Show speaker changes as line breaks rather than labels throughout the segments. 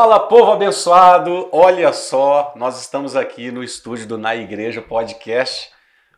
Fala, povo abençoado! Olha só, nós estamos aqui no estúdio do Na Igreja Podcast,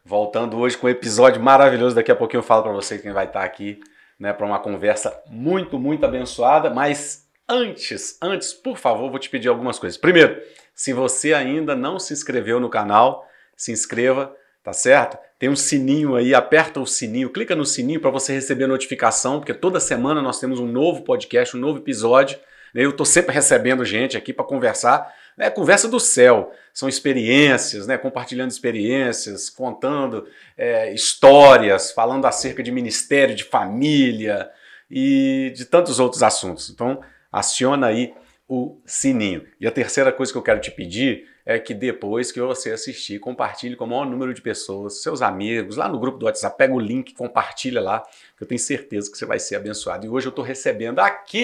voltando hoje com um episódio maravilhoso. Daqui a pouquinho eu falo para você quem vai estar aqui, né, para uma conversa muito, muito abençoada. Mas antes, antes, por favor, vou te pedir algumas coisas. Primeiro, se você ainda não se inscreveu no canal, se inscreva, tá certo? Tem um sininho aí, aperta o sininho, clica no sininho para você receber notificação, porque toda semana nós temos um novo podcast, um novo episódio. Eu estou sempre recebendo gente aqui para conversar. É conversa do céu. São experiências, né? compartilhando experiências, contando é, histórias, falando acerca de ministério, de família e de tantos outros assuntos. Então, aciona aí o sininho. E a terceira coisa que eu quero te pedir é que depois que você assistir, compartilhe com o maior número de pessoas, seus amigos, lá no grupo do WhatsApp, pega o link, compartilha lá, que eu tenho certeza que você vai ser abençoado. E hoje eu estou recebendo aqui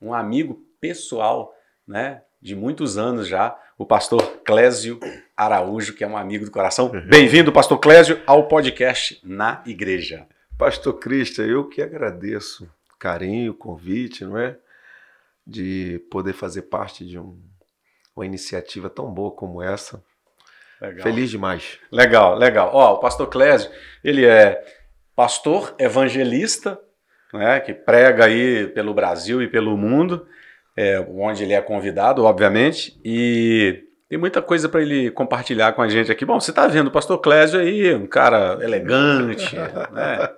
um amigo pessoal, né, de muitos anos já, o pastor Clésio Araújo, que é um amigo do coração. Uhum. Bem-vindo, pastor Clésio, ao podcast Na Igreja.
Pastor Cristian, eu que agradeço o carinho, o convite, não é? De poder fazer parte de um, uma iniciativa tão boa como essa. Legal. Feliz demais.
Legal, legal. Ó, o pastor Clésio, ele é pastor evangelista, né, que prega aí pelo Brasil e pelo mundo, é, onde ele é convidado, obviamente, e tem muita coisa para ele compartilhar com a gente aqui. Bom, você está vendo o pastor Clésio aí, um cara elegante, né?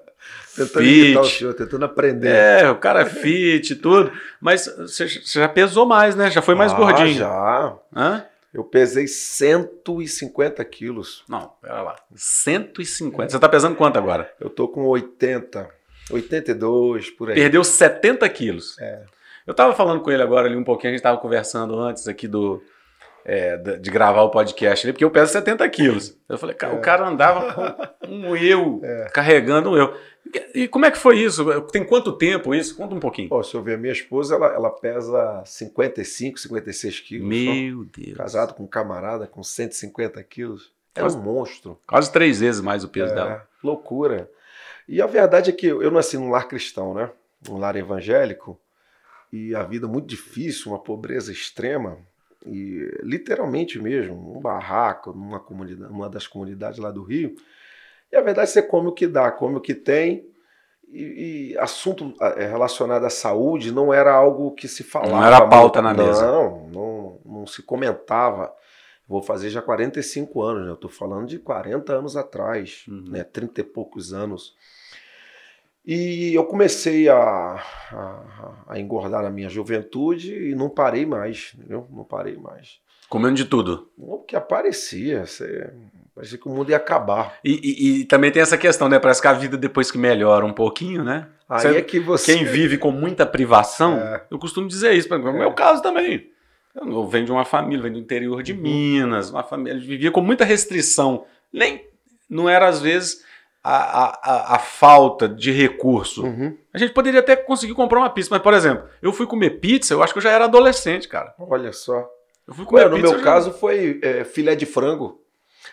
Tentando fit, o senhor, tentando aprender.
É, o cara é fit e tudo. Mas você já pesou mais, né? Já foi mais ah, gordinho.
Já. Hã? Eu pesei 150 quilos.
Não, pera lá. 150. Você está pesando quanto agora?
Eu tô com 80. 82, por aí.
Perdeu 70 quilos. É. Eu estava falando com ele agora ali um pouquinho, a gente estava conversando antes aqui do, é, de gravar o podcast ali, porque eu peso 70 quilos. Eu falei, cara, é. o cara andava com um eu, é. carregando um eu. E como é que foi isso? Tem quanto tempo isso? Conta um pouquinho.
Oh, se eu ver, a minha esposa, ela, ela pesa 55, 56 quilos.
Meu só. Deus.
Casado com um camarada com 150 quilos. É um monstro.
Quase três vezes mais o peso é, dela.
Loucura. E a verdade é que eu nasci num lar cristão, né? Um lar evangélico. E a vida muito difícil, uma pobreza extrema. E literalmente mesmo, um barraco, numa comunidade, numa das comunidades lá do Rio. E a verdade é que você come o que dá, come o que tem. E, e, assunto é, relacionado à saúde não era algo que se falava.
Não era pauta na mesa.
Não, não, não se comentava. Vou fazer já 45 anos, né? Eu estou falando de 40 anos atrás, uhum. né? 30 e poucos anos. E eu comecei a, a, a, engordar na minha juventude e não parei mais, entendeu? Não parei mais.
Comendo de tudo?
O que aparecia, você... parecia que o mundo ia acabar.
E, e, e, também tem essa questão, né? Parece que a vida depois que melhora um pouquinho, né?
Aí você, é que você...
Quem vive com muita privação, é. eu costumo dizer isso, é o meu caso também. Eu venho de uma família, venho do interior de uhum. Minas, uma família vivia com muita restrição. Nem, não era às vezes a, a, a falta de recurso. Uhum. A gente poderia até conseguir comprar uma pizza, mas, por exemplo, eu fui comer pizza, eu acho que eu já era adolescente, cara.
Olha só. Eu fui comer Ué, pizza, no meu caso já... foi é, filé de frango.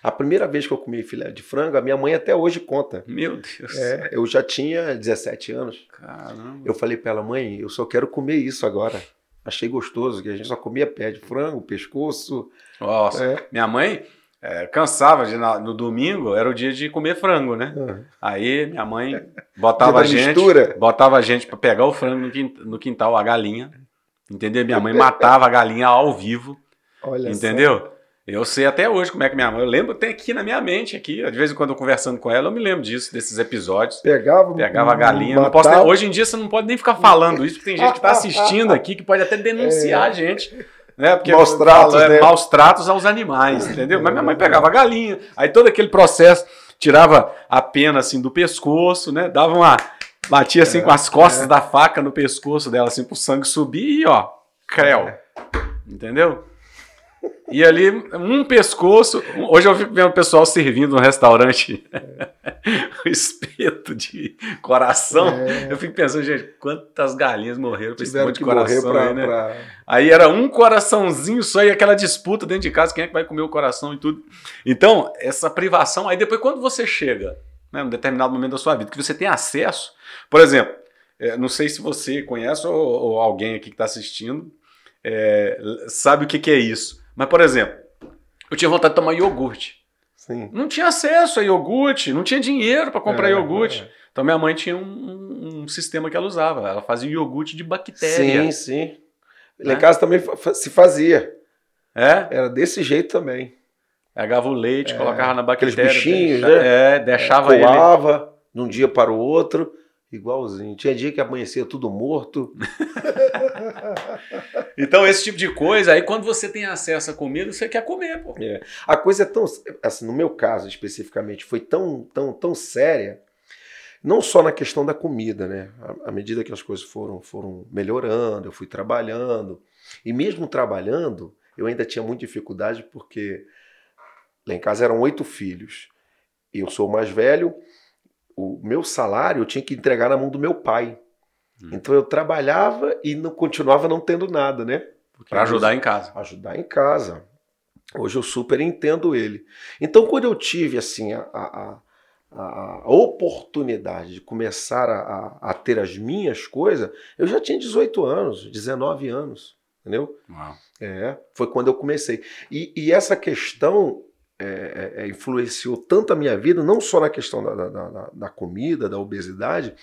A primeira vez que eu comi filé de frango, a minha mãe até hoje conta.
Meu Deus.
É, eu já tinha 17 anos.
Caramba.
Eu falei para ela, mãe, eu só quero comer isso agora. Achei gostoso, que a gente só comia pé de frango, pescoço.
Nossa, é. minha mãe, é, cansava de no domingo, era o dia de comer frango, né? Uhum. Aí minha mãe botava a gente, mistura. botava a gente para pegar o frango no quintal, a galinha, entendeu? Minha mãe matava a galinha ao vivo, Olha entendeu? Só. Eu sei até hoje como é que minha mãe. Eu lembro, tem aqui na minha mente, aqui, de vez em quando eu conversando com ela, eu me lembro disso, desses episódios.
Pegava,
pegava a galinha. Não posso, hoje em dia você não pode nem ficar falando isso, porque tem gente que está assistindo aqui que pode até denunciar é. a gente né? Porque
maus tratos,
é, né? maus tratos aos animais, entendeu? Mas minha mãe pegava a galinha, aí todo aquele processo, tirava a pena assim do pescoço, né? Dava uma. Batia assim é, com as costas é. da faca no pescoço dela, assim, pro sangue subir e ó, creu. É. Entendeu? E ali, um pescoço. Hoje eu fico vendo o pessoal servindo no restaurante o espeto de coração. É. Eu fico pensando, gente, quantas galinhas morreram com esse monte de coração pra, aí, né? Pra... Aí era um coraçãozinho só e aquela disputa dentro de casa, quem é que vai comer o coração e tudo. Então, essa privação. Aí depois, quando você chega, né, num determinado momento da sua vida, que você tem acesso. Por exemplo, é, não sei se você conhece ou, ou alguém aqui que está assistindo é, sabe o que, que é isso. Mas, por exemplo, eu tinha vontade de tomar iogurte.
Sim.
Não tinha acesso a iogurte, não tinha dinheiro para comprar
É,
iogurte.
é.
Então minha mãe tinha um, um- um sistema que ela usava. Ela fazia iogurte de bactéria.
Sim, sim. Lá
Né?
em casa também se fazia.
É?
Era desse jeito também.
Pegava o leite, colocava na bactéria.
aqueles bichinhos,
deixa-
né?
É, deixava ele.
Coava de um dia para o outro, igualzinho. Tinha dia que amanhecia tudo morto.
Então, esse tipo de coisa, aí quando você tem acesso à comida, você quer comer, pô.
A coisa é tão, assim, no meu caso especificamente, foi tão, tão, tão séria, não só na questão da comida, né? À, à medida que as coisas foram, foram melhorando, eu fui trabalhando, e mesmo trabalhando, eu ainda tinha muita dificuldade porque lá em casa eram oito filhos. Eu sou o mais velho, o meu salário eu tinha que entregar na mão do meu pai.
Hum.
Então eu trabalhava e não continuava não tendo nada, né?
Pra ajudar em casa.
ajudar em casa. Hoje eu super entendo ele. Então, quando eu tive assim a, a, a- oportunidade de começar a, a- a ter as minhas coisas, eu já tinha 18 anos, 19 anos, entendeu?
Uau.
É, foi quando eu comecei. E, e essa questão é, é, é, influenciou tanto a minha vida, não só na questão da, da- da- da comida, da obesidade,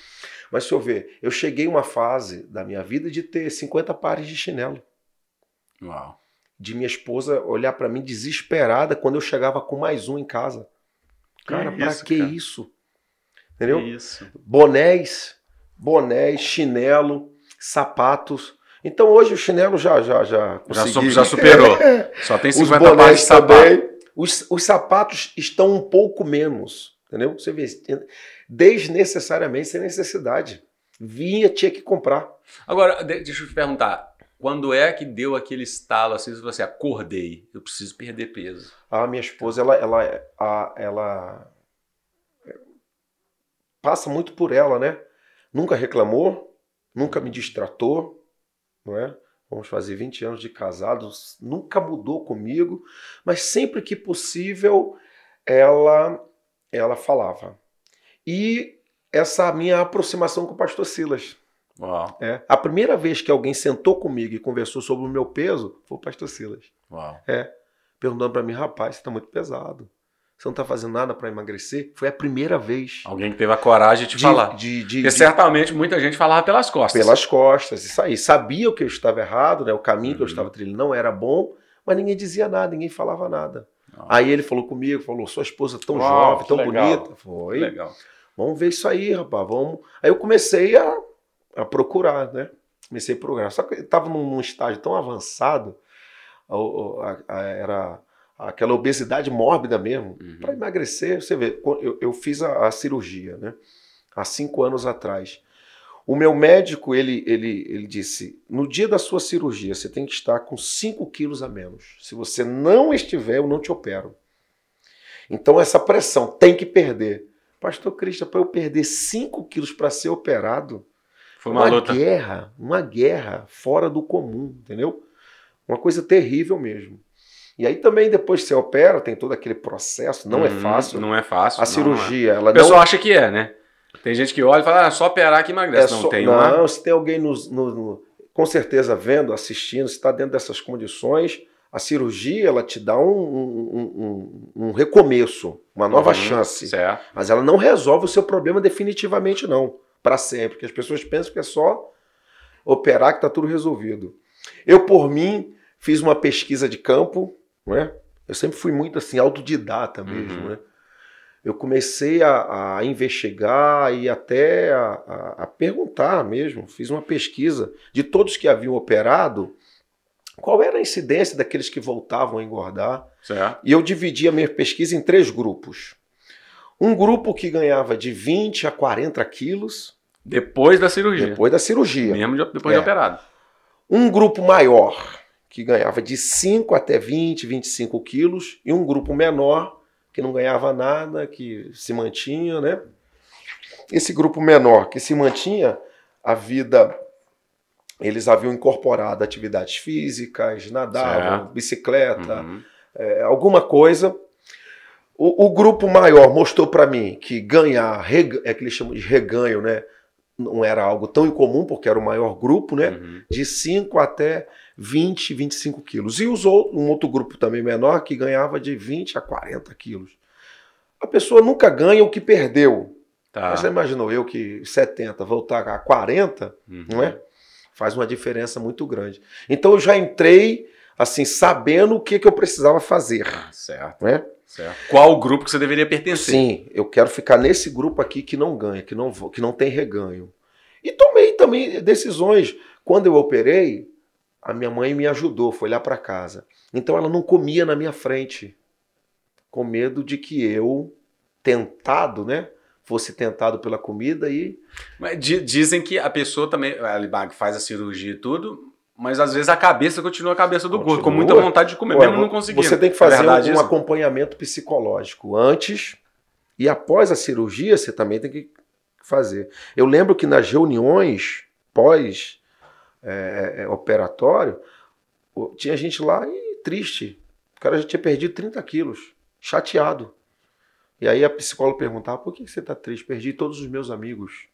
mas se eu ver, eu cheguei a uma fase da minha vida de ter 50 pares de chinelo
Uau.
de minha esposa olhar pra mim desesperada quando eu chegava com mais um em casa. Cara,
Que
pra
isso,
que
cara?
isso? Entendeu?
Que Isso.
Bonés, bonés, chinelo, sapatos. Então hoje o chinelo já já já
Já,
consegui.
su- já superou. Só tem
Os
50 pares de sapato.
também. Os, os sapatos estão um pouco menos, entendeu? Você vê, desnecessariamente sem necessidade. Vinha, tinha que comprar.
Agora, de- deixa eu te perguntar. Quando é que deu aquele estalo assim, você acordei, eu preciso perder peso?
A minha esposa, ela, ela, a- ela passa muito por ela, né? Nunca reclamou, nunca me distratou, não é? Vamos fazer 20 anos de casados, nunca mudou comigo, mas sempre que possível ela ela falava. E essa minha aproximação com o pastor Silas.
Uau,
É. A primeira vez que alguém sentou comigo e conversou sobre o meu peso foi o pastor Silas
uau.
perguntando pra mim, rapaz, você tá muito pesado. Você não tá fazendo nada pra emagrecer? Foi a primeira vez.
Alguém que teve a coragem de,
de,
falar.
de- de-
Porque certamente muita gente falava pelas costas.
pelas costas, isso aí. Sabia o que eu estava errado, né? O caminho que eu
Uhum.
estava trilhando não era bom, mas ninguém dizia nada, ninguém falava nada.
Não.
Aí ele falou comigo, falou, sua esposa tão
Uau,
jovem, tão
legal.
bonita. Foi.
Legal.
Vamos ver isso aí, rapaz. Vamos. Aí eu comecei a, a procurar, né? Comecei a procurar. Só que eu estava num, num estágio tão avançado, a- a- era aquela obesidade mórbida mesmo.
Uhum.
Para emagrecer, você vê, eu, eu fiz a, a cirurgia, né? Há cinco anos atrás. O meu médico, ele, ele, ele disse: no dia da sua cirurgia, você tem que estar com 5 quilos a menos. Se você não estiver, eu não te opero. Então, essa pressão tem que perder. Pastor Cristian, para eu perder 5 quilos para ser operado,
Foi uma, luta.
guerra, uma guerra fora do comum, entendeu? Uma coisa terrível mesmo. E aí também, depois que você opera, tem todo aquele processo, não é
Uhum,
fácil.
Não é fácil.
A
não,
cirurgia,
não
ela
é. O pessoal
não
acha que é, né? Tem gente que olha e fala, ah, só operar que
é
emagrece. não,
só-
tem
não,
uma.
se tem alguém nos- no- no- com certeza vendo, assistindo, se está dentro dessas condições, a cirurgia ela te dá um, um- um- um recomeço, uma nova
Uhum,
chance.
Certo.
Mas ela não resolve o seu problema definitivamente, não. Para sempre. Porque as pessoas pensam que é só operar que está tudo resolvido. Eu, por mim, fiz uma pesquisa de campo, não é? Eu sempre fui muito assim, autodidata mesmo,
Uhum.
né? Eu comecei a, a investigar e até a, a- a perguntar mesmo. Fiz uma pesquisa de todos que haviam operado, qual era a incidência daqueles que voltavam a engordar.
Certo.
E eu dividi a minha pesquisa em três grupos. Um grupo que ganhava de 20 a 40 quilos
Depois da cirurgia.
depois da cirurgia.
Mesmo de- depois
É.
de operado.
Um grupo maior, que ganhava de 5 até 20, 25 quilos. E um grupo menor, que não ganhava nada, que se mantinha, né? Esse grupo menor que se mantinha, a vida. Eles haviam incorporado atividades físicas, nadavam,
Certo.
bicicleta,
Uhum.
é, alguma coisa. O, o grupo maior mostrou para mim que ganhar, é que eles chamam de reganho, né? Não era algo tão incomum, porque era o maior grupo, né?
Uhum.
De 5 até 20, 25 quilos. E outros, um outro grupo também menor que ganhava de 20 a 40 quilos. A pessoa nunca ganha o que perdeu.
Tá.
Mas você imaginou eu que 70 voltar a 40,
Uhum.
não é? Faz uma diferença muito grande. Então eu já entrei assim sabendo o que, que eu precisava fazer,
Ah, certo,
não é?
certo. Qual grupo que você deveria pertencer?
Sim, eu quero ficar nesse grupo aqui que não ganha, que não, que não tem reganho. E tomei também decisões. Quando eu operei, a minha mãe me ajudou, foi lá para casa. Então ela não comia na minha frente, com medo de que eu, tentado, né? Fosse tentado pela comida e.
Mas di- dizem que a pessoa também, a faz a cirurgia e tudo, mas às vezes a cabeça continua a cabeça do gordo, com
Continua.
muita vontade de comer,
Ué,
mesmo não conseguindo.
Você tem que
É
fazer
verdade
um
isso?
acompanhamento psicológico antes e após a cirurgia, você também tem que fazer. Eu lembro que nas reuniões pós é, é, operatório, o- tinha gente lá e triste. O cara já tinha perdido 30 quilos, chateado. E aí a psicóloga perguntava: por que que você está triste? Perdi todos os meus amigos.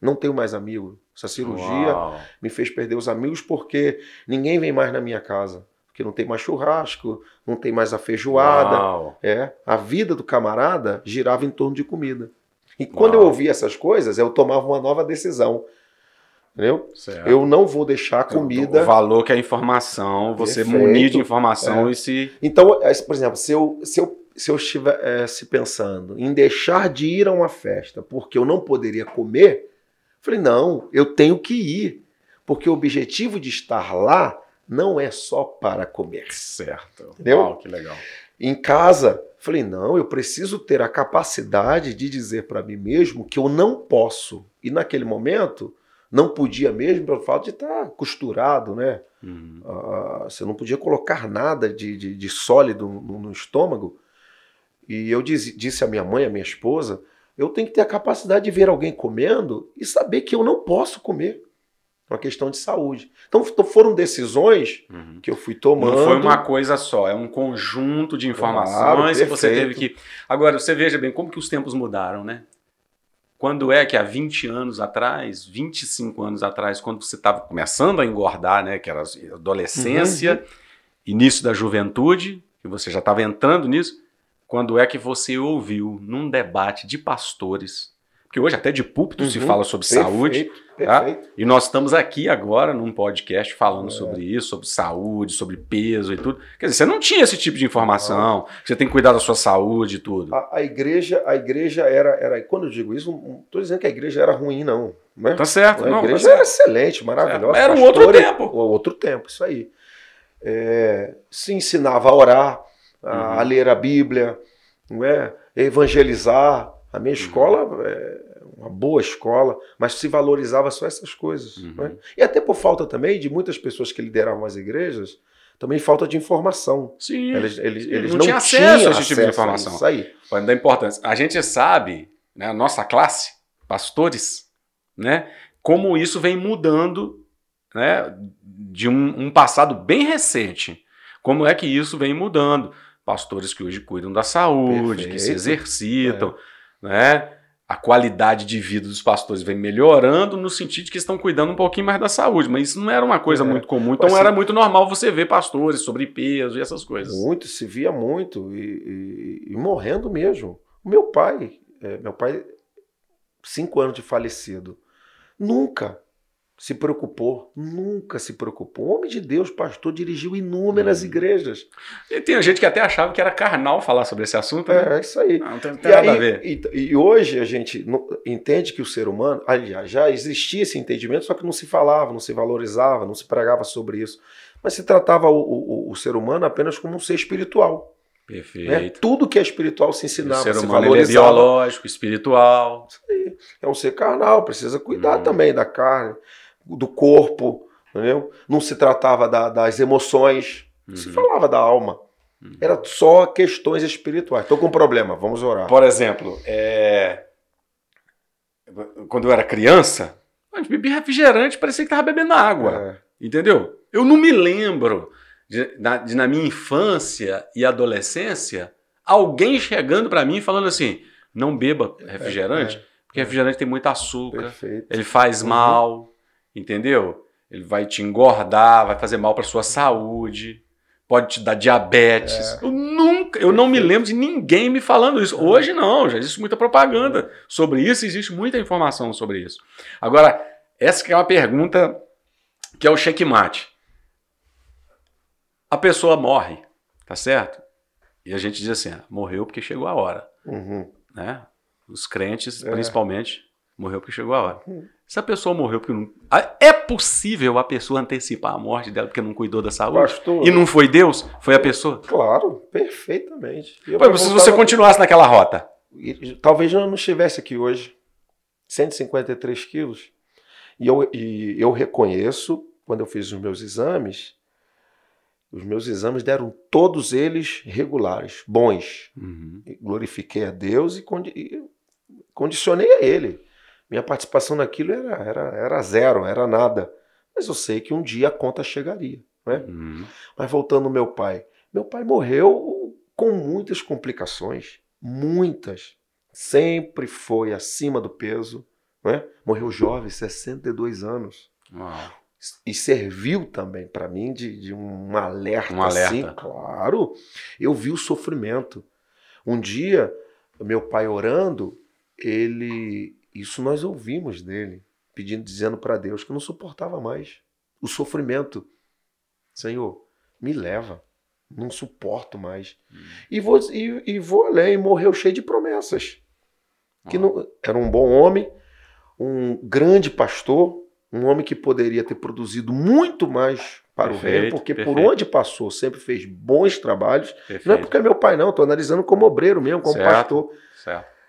Não tenho mais amigo. Essa cirurgia
Uau.
me fez perder os amigos porque ninguém vem mais na minha casa. Porque não tem mais churrasco, não tem mais a feijoada.
Uau.
É, a vida do camarada girava em torno de comida. E quando
Uau.
eu ouvia essas coisas, eu tomava uma nova decisão. Entendeu?
Certo.
Eu não vou deixar a comida.
O valor que é a informação, você
Perfeito.
munir de informação
É.
e se.
Então, é, por exemplo, se eu, se eu, se eu estivesse pensando em deixar de ir a uma festa porque eu não poderia comer, falei, não, eu tenho que ir. Porque o objetivo de estar lá não é só para comer.
Certo.
Entendeu?
Uau, que legal.
Em casa, falei, não, eu preciso ter a capacidade de dizer para mim mesmo que eu não posso. E naquele momento, não podia mesmo pelo fato de estar costurado, né?
Uhum.
Ah, você não podia colocar nada de, de, de sólido no, no estômago. E eu diz- disse à minha mãe, à minha esposa, eu tenho que ter a capacidade de ver alguém comendo e saber que eu não posso comer. É uma questão de saúde. Então foram decisões
Uhum.
que eu fui tomando.
Não foi uma coisa só, é um conjunto de informações
Claro,
que você teve que. Agora, você veja bem como que os tempos mudaram, né? Quando é que há 20 anos atrás, 25 anos atrás, quando você estava começando a engordar, né? Que era adolescência,
Uhum.
início da juventude, que você já estava entrando nisso, quando é que você ouviu num debate de pastores, porque hoje até de púlpito se
Uhum.
fala sobre saúde,
Perfeito,
tá?
perfeito.
E nós estamos aqui agora num podcast falando
É.
sobre isso, sobre saúde, sobre peso e tudo. Quer dizer, você não tinha esse tipo de informação, que você tem que cuidar da sua saúde e tudo.
A, a igreja, a igreja era, era. Quando eu digo isso, não estou dizendo que a igreja era ruim, não. né?
Tá certo,
A
não,
igreja
tá
era excelente, maravilhosa.
Era um outro tempo.
o outro tempo, isso aí. É, se ensinava a orar, a,
Uhum.
a ler a Bíblia, não é? evangelizar. A minha escola é uma boa escola, mas se valorizava só essas coisas.
Uhum.
não é? E até por falta também de muitas pessoas que lideravam as igrejas, também falta de informação.
Sim,
Eles, eles, eles
não
não,
tinha acesso
tinham
a esse tipo de informação.
Isso aí.
dar importância. A gente sabe, né, a nossa classe, pastores, né, como isso vem mudando né, de um, um passado bem recente. Como é que isso vem mudando? Pastores que hoje cuidam da saúde, que se
Perfeito. É.
né? A qualidade de vida dos pastores vem melhorando no sentido de que estão cuidando um pouquinho mais da saúde, mas isso não era uma coisa
É.
muito comum. Então
Mas
era muito normal você ver pastores sobre peso e essas coisas.
Muito, se via muito e, e- e morrendo mesmo. O meu pai, é, meu pai, cinco anos de falecido, nunca se preocupou, nunca se preocupou. Homem de Deus, pastor, dirigiu inúmeras
Hum.
igrejas.
E tem gente que até achava que era carnal falar sobre esse assunto, né?
É, é isso aí.
Não, não tem, não tem nada a
aí,
ver.
e, e hoje a gente entende que o ser humano, aliás, já existia esse entendimento, só que não se falava, não se valorizava, não se pregava sobre isso. Mas se tratava o, o- o ser humano apenas como um ser espiritual. né?
Perfeito.
Tudo que é espiritual se
O
ensinava,
ser
se
humano ele é
valorizava.
biológico, espiritual.
É um ser carnal, precisa cuidar
Hum.
também da carne, do corpo, entendeu? Não se tratava da- das emoções, se
Uhum.
falava da alma.
Uhum.
Era só questões espirituais. Estou com um problema, vamos orar.
Por exemplo, é, quando eu era criança, a gente bebia refrigerante, parecia que estava bebendo água.
É.
Entendeu? Eu não me lembro de, na, de, na minha infância e adolescência, alguém chegando para mim e falando assim: não beba refrigerante,
É,
porque refrigerante tem muito açúcar,
perfeito.
ele faz
Uhum.
mal, entendeu? ele vai te engordar, vai fazer mal para sua saúde, pode te dar diabetes.
É.
Eu nunca, eu não me lembro de ninguém me falando isso. Hoje não, já existe muita propaganda sobre isso, existe muita informação sobre isso. Agora, essa que é uma pergunta que é o checkmate. A pessoa morre, tá certo? E a gente diz assim, ah, morreu porque chegou a hora,
Uhum.
né? Os crentes,
É.
principalmente, morreu porque chegou a hora.
Hum.
Se a pessoa morreu porque não... É possível a pessoa antecipar a morte dela porque não cuidou da saúde?
Pastor,
E não foi Deus? Foi a pessoa?
claro, perfeitamente. Eu
Pô, se você continuasse naquela rota.
Talvez eu não estivesse aqui hoje. 153 quilos. E eu, e eu reconheço, quando eu fiz os meus exames, os meus exames deram todos eles regulares, bons.
Uhum.
Glorifiquei a Deus e, condi- e condicionei a Ele. Minha participação naquilo era, era, era zero, era nada. Mas eu sei que um dia a conta chegaria. Né?
Uhum.
Mas voltando ao meu pai. Meu pai morreu com muitas complicações. Muitas. Sempre foi acima do peso. Né? Morreu jovem, 62 anos.
Uau.
E serviu também para mim de, de um alerta,
Um alerta.
assim. Claro. Eu vi o sofrimento. Um dia, meu pai orando, ele. Isso nós ouvimos dele, pedindo, dizendo para Deus que não suportava mais o sofrimento. Senhor, me leva. Não suporto mais. E, vou, e, e vou além, morreu cheio de promessas. Que não, era um bom homem, um grande pastor, um homem que poderia ter produzido muito mais para o
Perfeito,
reino, porque por
perfeito.
onde passou sempre fez bons trabalhos.
Perfeito.
Não é porque é meu pai, não, estou analisando como obreiro mesmo, como
Certo.
pastor.
Certo.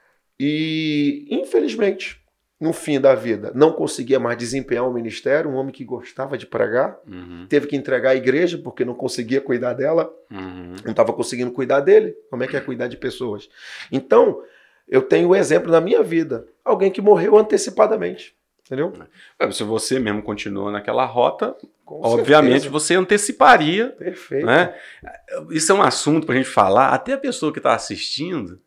E, infelizmente, no fim da vida, não conseguia mais desempenhar o ministério, um homem que gostava de pregar,
Uhum.
teve que entregar a igreja porque não conseguia cuidar dela,
Uhum.
não estava conseguindo cuidar dele. Como é que é cuidar de pessoas? Então, eu tenho o exemplo na minha vida, alguém que morreu antecipadamente, entendeu?
É, Se você mesmo continua naquela rota,
Com
obviamente
certeza.
você anteciparia
Perfeito.
né? Isso é um assunto para a gente falar, até a pessoa que está assistindo,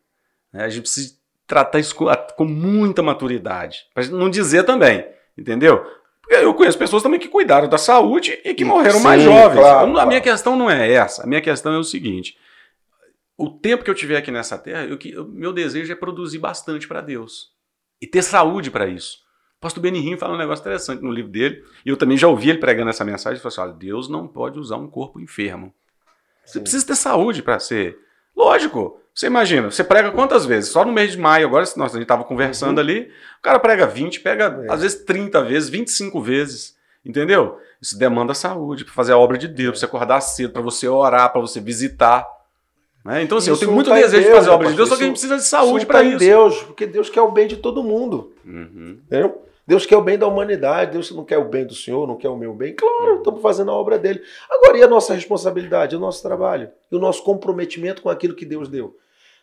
né, a gente precisa tratar isso com, com muita maturidade, para não dizer também, entendeu? Porque eu conheço pessoas também que cuidaram da saúde e que morreram mais
Sim,
jovens.
claro,
Eu não- a
claro.
minha questão não é essa, a minha questão é o seguinte: o tempo que eu tiver aqui nessa terra, eu, eu- meu desejo é produzir bastante para Deus e ter saúde para isso. O pastor Benihim fala um negócio interessante no livro dele, e eu também já ouvi ele pregando essa mensagem, ele falou assim, olha, Deus não pode usar um corpo enfermo. Você
Sim.
precisa ter saúde para ser. Lógico. Você imagina, você prega quantas vezes? Só no mês de maio, agora, nós, a gente estava conversando ali, o cara prega 20, pega
É.
às vezes 30 vezes, 25 vezes. Entendeu? Isso demanda saúde para fazer a obra de Deus, pra você acordar cedo, para você orar, para você visitar. Né? Então, assim, eu
Isso
tenho
não
muito
tá
desejo de
Deus,
fazer a obra de Deus, só que a gente precisa de
Isso
saúde para
tá em
isso.
Deus, porque Deus quer o bem de todo mundo.
Uhum.
Entendeu? Deus quer o bem da humanidade, Deus não quer o bem do Senhor, não quer o meu bem. Claro, estamos fazendo a obra dele. Agora, e a nossa responsabilidade, o nosso trabalho? E o nosso comprometimento com aquilo que Deus deu?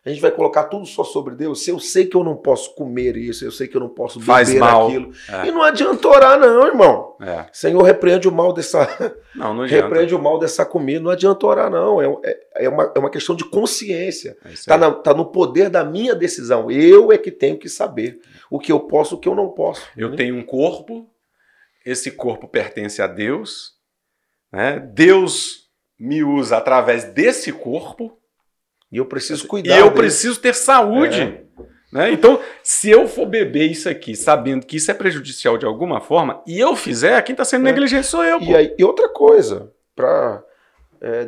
A gente vai colocar tudo só sobre Deus? Se eu sei que eu não posso comer isso, eu sei que eu não posso beber
Faz mal.
aquilo.
É.
E não adianta orar, não, irmão.
É.
Senhor, repreende o mal dessa,
Não, não adianta.
repreende o mal dessa comida. Não adianta orar, não. É, é, é uma, é uma questão de consciência.
É
Está
aí.
tá no poder da minha decisão. Eu é que tenho que saber o que eu posso e o que eu não posso.
Eu tenho um corpo, esse corpo pertence a Deus, né? Deus me usa através desse corpo
E eu preciso
e
cuidar.
eu
dele.
preciso ter saúde. Né? Então, se eu for beber isso aqui, sabendo que isso é prejudicial de alguma forma, e eu fizer, quem está sendo
É.
negligente sou eu.
E, aí, e outra coisa, para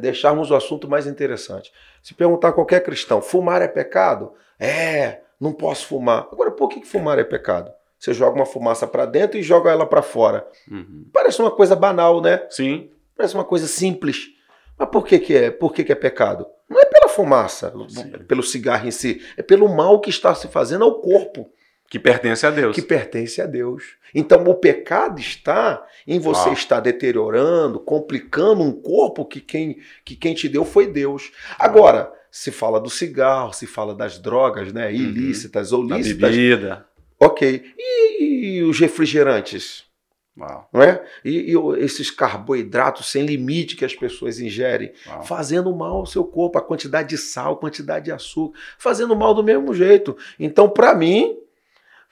deixarmos o assunto mais interessante. Se perguntar a qualquer cristão, fumar é pecado? É, não posso fumar. Agora, por que, que fumar é pecado? Você joga uma fumaça para dentro e joga ela para fora.
Uhum.
Parece uma coisa banal, né?
Sim,
Parece uma coisa simples. Mas por que, que é? Por que, que é pecado? Não é pela fumaça,
Sim.
pelo cigarro em si, é pelo mal que está se fazendo ao corpo.
que pertence a Deus.
que pertence a Deus. Então o pecado está em você
Uau.
estar deteriorando, complicando um corpo que quem, que quem te deu foi Deus. Agora, se fala do cigarro, se fala das drogas, né, ilícitas ou
Da
lícitas,
bebida.
ok. E, e os refrigerantes,
Uau,
não é? E, e o- esses carboidratos sem limite que as pessoas ingerem,
uau.
fazendo mal ao seu corpo, a quantidade de sal, a quantidade de açúcar, fazendo mal do mesmo jeito. Então, para mim,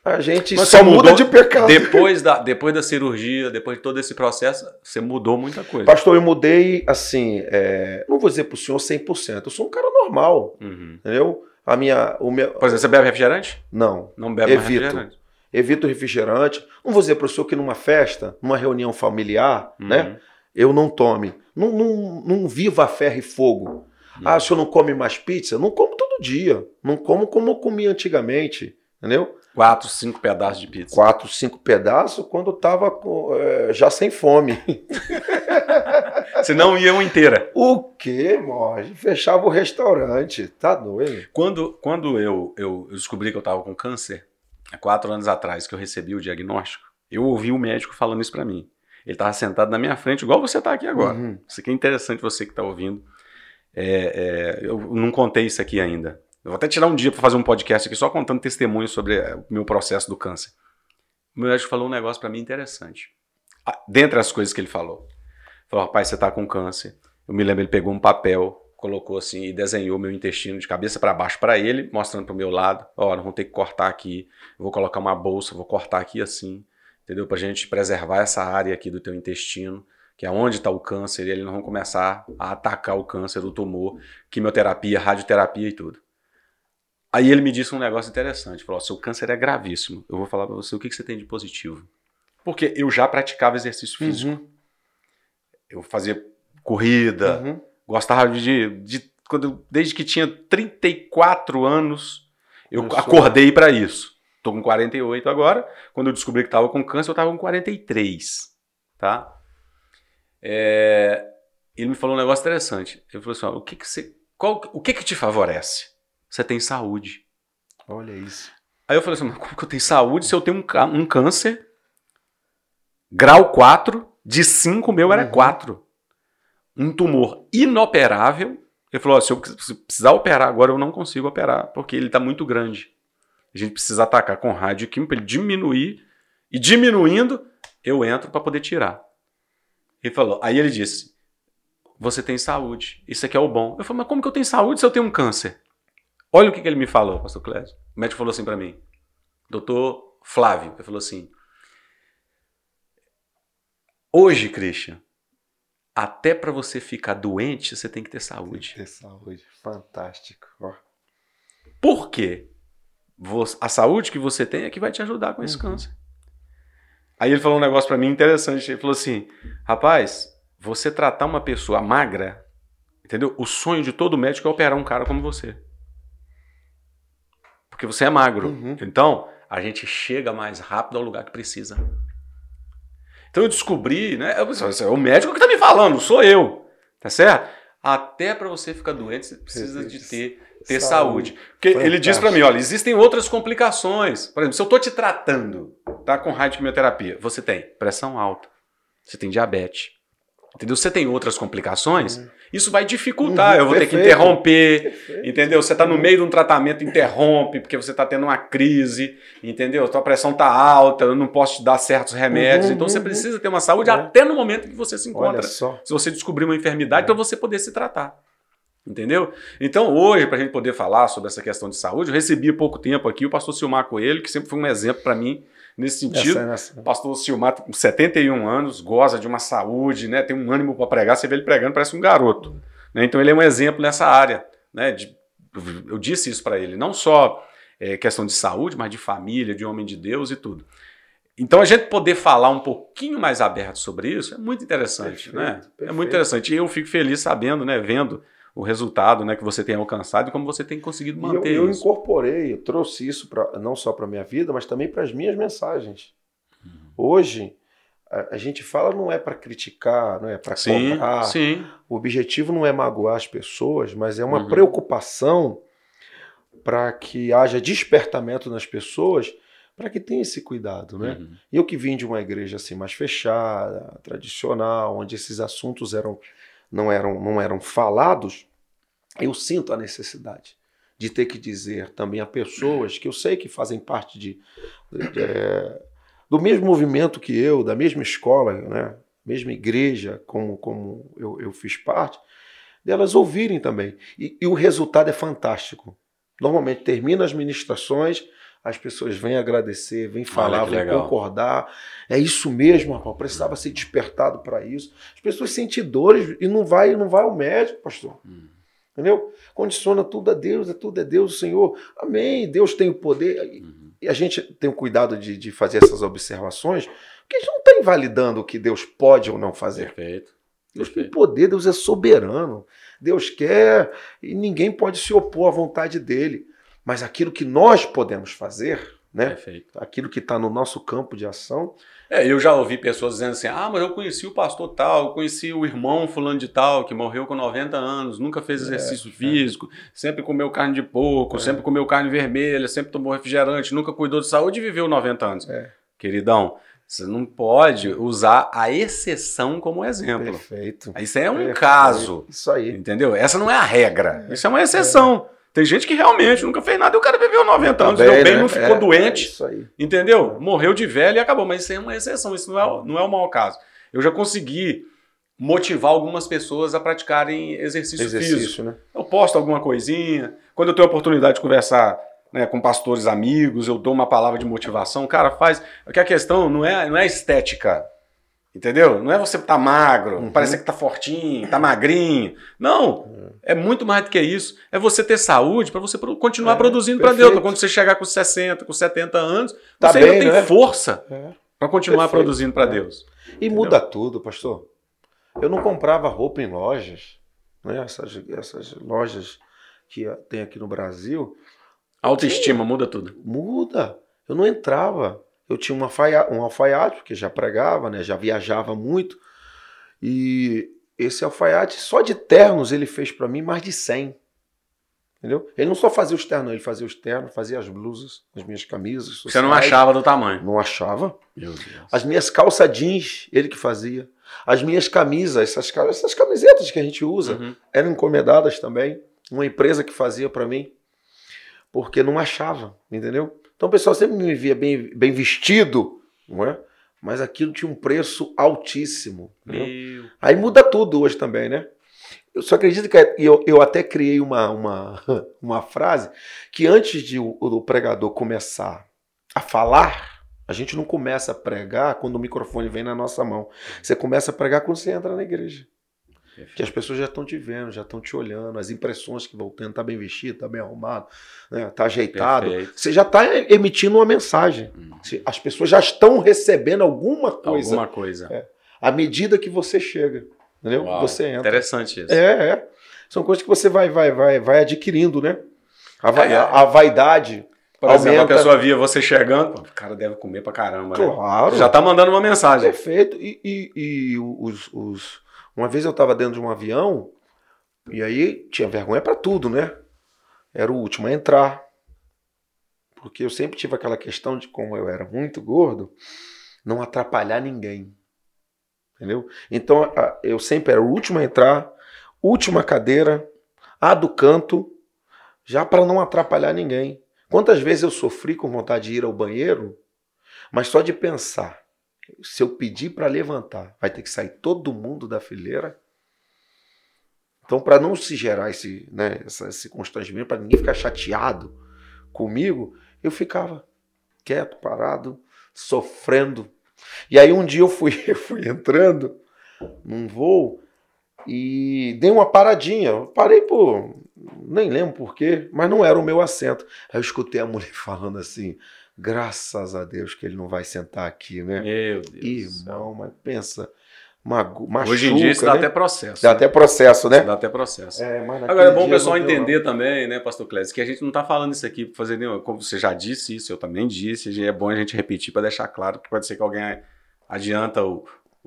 A gente
Mas
só muda de pecado.
Depois da, depois da cirurgia, depois de todo esse processo, você mudou muita coisa.
Pastor, eu mudei, assim, é, não vou dizer pro senhor 100%, eu sou um cara normal,
Uhum.
entendeu? A minha, o meu,
Por exemplo, você bebe refrigerante?
não,
Não bebe
Evito.
refrigerante.
Evito refrigerante, não vou dizer pro senhor que numa festa, numa reunião familiar,
Uhum.
né, eu não tome, não, não, não viva a ferro e fogo. Ah, o senhor não come mais pizza? Não como todo dia, não como como eu comia antigamente, entendeu?
Quatro, cinco pedaços de pizza.
Quatro, cinco pedaços quando eu tava é, já sem fome.
Você não ia uma inteira.
O quê, Morge? Fechava o restaurante. Tá doido?
Quando, quando eu, eu, eu descobri que eu estava com câncer, há quatro anos atrás, que eu recebi o diagnóstico, eu ouvi o médico falando isso para mim. Ele estava sentado na minha frente, igual você está aqui agora.
Uhum.
Isso aqui é interessante, você que está ouvindo. É, é, eu não contei isso aqui ainda. Eu vou até tirar um dia para fazer um podcast aqui só contando testemunhos sobre é, o meu processo do câncer. O meu médico falou um negócio para mim interessante. Ah, Dentre as coisas que ele falou. Falou, rapaz, você está com câncer. Eu me lembro, ele pegou um papel, colocou assim e desenhou meu intestino de cabeça para baixo para ele, mostrando para o meu lado. Ó, nós vamos ter que cortar aqui. Vou colocar uma bolsa, vou cortar aqui assim, entendeu? Para gente preservar essa área aqui do teu intestino, que é onde está o câncer. E nós vamos começar a atacar o câncer, o tumor, quimioterapia, radioterapia e tudo. Aí ele me disse um negócio interessante. Falou: seu câncer é gravíssimo. Eu vou falar para você o que, que você tem de positivo. Porque eu já praticava exercício físico.
Uhum.
Eu fazia corrida,
Uhum.
Gostava de. de quando, desde que tinha 34 anos, eu
Eu sou-
acordei para isso. Tô com 48 agora. Quando eu descobri que estava com câncer, eu estava com 43. Tá? É, ele me falou um negócio interessante. Ele falou assim: ó, o, que, que, você, qual, o que, que te favorece? Você tem saúde.
Olha isso.
Aí eu falei assim: mas como que eu tenho saúde se eu tenho um, um câncer? Grau 4, de 5 o meu era
Uhum.
4. Um tumor inoperável. Ele falou: ó, se eu precisar operar agora, eu não consigo operar, porque ele está muito grande. A gente precisa atacar com radioquímico para ele diminuir. E diminuindo, eu entro para poder tirar. Ele falou. Aí ele disse: Você tem saúde. Isso aqui é o bom. Eu falei: Mas como que eu tenho saúde se eu tenho um câncer? Olha o que, que ele me falou, pastor Clésio. O médico falou assim para mim. Doutor Flávio, ele falou assim: Hoje, Christian, até para você ficar doente, você tem que ter saúde.
Ter saúde. Fantástico. Ó.
Por quê? A saúde que você tem é que vai te ajudar com esse
Uhum.
câncer. Aí ele falou um negócio para mim interessante. Ele falou assim: rapaz, você tratar uma pessoa magra, entendeu? O sonho de todo médico é operar um cara como você. Porque você é magro.
Uhum.
Então, a gente chega mais rápido ao lugar que precisa. Então eu descobri, né? eu É o médico que tá me falando, sou eu. Tá certo? Até para você ficar doente, você precisa de ter, ter saúde. Porque ele diz para mim, olha, existem outras complicações. Por exemplo, se eu tô te tratando, tá com radioquimioterapia, você tem pressão alta, você tem diabetes. Entendeu? Você tem outras complicações, isso vai dificultar.
Uhum,
eu vou ter que
perfeito.
interromper,
Perfeito.
Entendeu? Você está no meio de um tratamento, interrompe, porque você está tendo uma crise, entendeu? Tua pressão está alta, eu não posso te dar certos remédios.
Uhum,
então você
uhum.
precisa ter uma saúde
É.
até no momento que você se encontra. Se você descobrir uma enfermidade, para você poder se tratar. Entendeu? Então, hoje, para a gente poder falar sobre essa questão de saúde, eu recebi há pouco tempo aqui o pastor Silmar Coelho, que sempre foi um exemplo para mim nesse sentido.
Essa, essa.
O pastor Silmar, com 71 anos, goza de uma saúde, né? tem um ânimo para pregar. Você vê ele pregando, parece um garoto. né? Então, ele é um exemplo nessa área. Né? De- eu disse isso para ele, não só é, questão de saúde, mas de família, de homem de Deus e tudo. Então, a gente poder falar um pouquinho mais aberto sobre isso é muito interessante.
Perfeito,
né? É
perfeito.
muito interessante. E eu fico feliz sabendo, né, vendo o resultado né, que você tem alcançado e como você tem conseguido
eu,
manter
eu
isso.
incorporei, eu trouxe isso pra, não só para minha vida, mas também para as minhas mensagens.
Uhum.
Hoje, a, a gente fala não é para criticar, não é para cobrar.
sim.
O objetivo não é magoar as pessoas, mas é uma
Uhum.
preocupação para que haja despertamento nas pessoas, para que tenha esse cuidado, né?
Uhum.
Eu que vim de uma igreja assim mais fechada, tradicional, onde esses assuntos eram não eram não eram falados, eu sinto a necessidade de ter que dizer também a pessoas que eu sei que fazem parte de, de- é, do mesmo movimento que eu, da mesma escola, né? Mesma igreja, como como eu, eu fiz parte, delas ouvirem também. E, e o resultado é fantástico. Normalmente termina as ministrações, as pessoas vêm agradecer, vêm falar, vêm concordar. É isso mesmo, rapaz. Precisava ser despertado para isso. As pessoas sentem dores e não vai, não vai ao médico, pastor.
Hum.
Entendeu? Condiciona tudo a Deus, é tudo é Deus, Senhor. Amém. Deus tem o poder.
Uhum.
E a gente tem o cuidado de, de fazer essas observações, porque a gente não está invalidando o que Deus pode ou não fazer.
Perfeito.
Deus tem poder, Deus é soberano. Deus quer e ninguém pode se opor à vontade dele. Mas aquilo que nós podemos fazer, né?
Perfeito.
Aquilo que está no nosso campo de ação,
É, eu já ouvi pessoas dizendo assim: ah, mas eu conheci o pastor tal, eu conheci o irmão fulano de tal, que morreu com 90 anos, nunca fez exercício físico, sempre comeu carne de porco,
É.
sempre comeu carne vermelha, sempre tomou refrigerante, nunca cuidou de saúde e viveu 90 anos.
É.
Queridão, você não pode usar a exceção como exemplo.
perfeito.
Isso é um
Perfeito.
caso,
Isso aí.
entendeu? Essa não é a regra, isso é uma exceção. Tem gente que realmente nunca fez nada e o cara viveu 90 anos,
Também,
deu bem,
né?
não ficou
É,
doente.
é.
Entendeu? Morreu de velho e acabou. Mas isso é uma exceção, isso não é, não é o maior caso. Eu já consegui motivar algumas pessoas a praticarem exercício, físico.
Exercício, né?
Eu posto alguma coisinha. Quando eu tenho a oportunidade de conversar né, com pastores amigos, eu dou uma palavra de motivação. Cara, faz. Porque a questão não é, não é estética. Entendeu? Não é você tá magro,
Uhum.
parecer que tá fortinho, tá magrinho. Não. É muito mais do que isso. É você ter saúde para você continuar
É,
produzindo para Deus. Pra quando você chegar com 60, com 70 anos,
Tá
você
bem,
ainda tem
né?
força
É.
para continuar
Perfeito.
produzindo para
É.
Deus.
E muda tudo, pastor. Eu não comprava roupa em lojas, né? essas, essas lojas que tem aqui no Brasil.
A autoestima muda tudo.
Muda. Eu não entrava. Eu tinha uma um alfaiate, porque já pregava, né? já viajava muito. E esse alfaiate, só de ternos, ele fez para mim mais de 100. Entendeu? Ele não só fazia os ternos, ele fazia os ternos, fazia as blusas, as minhas camisas.
Você não
sociais.
achava do tamanho.
Não achava.
Meu Deus.
As minhas calça jeans, ele que fazia. As minhas camisas, essas, essas camisetas que a gente usa,
Uhum.
eram encomendadas também. Uma empresa que fazia para mim. Porque não achava, entendeu? Então o pessoal sempre me via bem, bem vestido, não é? Mas aquilo tinha um preço altíssimo.
Meu.
Aí muda tudo hoje também, né? Eu só acredito que eu, eu até criei uma, uma, uma frase que antes de o, o pregador começar a falar, a gente não começa a pregar quando o microfone vem na nossa mão. Você começa a pregar quando você entra na igreja. Que as pessoas já estão te vendo, já estão te olhando, as impressões que vão tendo, tá bem vestido, tá bem arrumado, né? tá ajeitado.
Perfeito.
Você já está emitindo uma mensagem.
Hum.
As pessoas já estão recebendo alguma coisa
Alguma coisa.
É. à medida que você chega. Entendeu?
Uau,
Você entra.
Interessante isso.
É, é. São coisas que você vai, vai, vai, vai adquirindo, né? A, va-
É, é.
a- vaidade.
Por exemplo,
Aumenta-
a pessoa via você chegando, o cara deve comer pra caramba, né?
Claro.
Já tá mandando uma mensagem.
Perfeito. E, e, e os, os- Uma vez eu estava dentro de um avião e aí tinha vergonha para tudo, né? Era o último a entrar. Porque eu sempre tive aquela questão de como eu era muito gordo, não atrapalhar ninguém. Entendeu? Então eu sempre era o último a entrar, última cadeira, a do canto, já para não atrapalhar ninguém. Quantas vezes eu sofri com vontade de ir ao banheiro, mas só de pensar se eu pedir para levantar, vai ter que sair todo mundo da fileira. Então, para não se gerar esse, né, esse constrangimento, para ninguém ficar chateado comigo, eu ficava quieto, parado, sofrendo. E aí um dia eu fui, fui entrando num voo e dei uma paradinha. Parei por. Nem lembro por quê, mas não era o meu assento. Aí eu escutei a mulher falando assim: graças a Deus que ele não vai sentar aqui, né?
Meu Deus.
Irmão, mas pensa, mago, machuca,
Hoje em dia isso dá
né?
até processo.
Dá
né?
até processo, né?
Dá até processo.
É,
Agora é bom o pessoal
não
entender também, né, Pastor Clésio, que a gente não está falando isso aqui para fazer nenhum. Como você já disse isso, eu também disse, é bom a gente repetir para deixar claro que pode ser que alguém adianta o,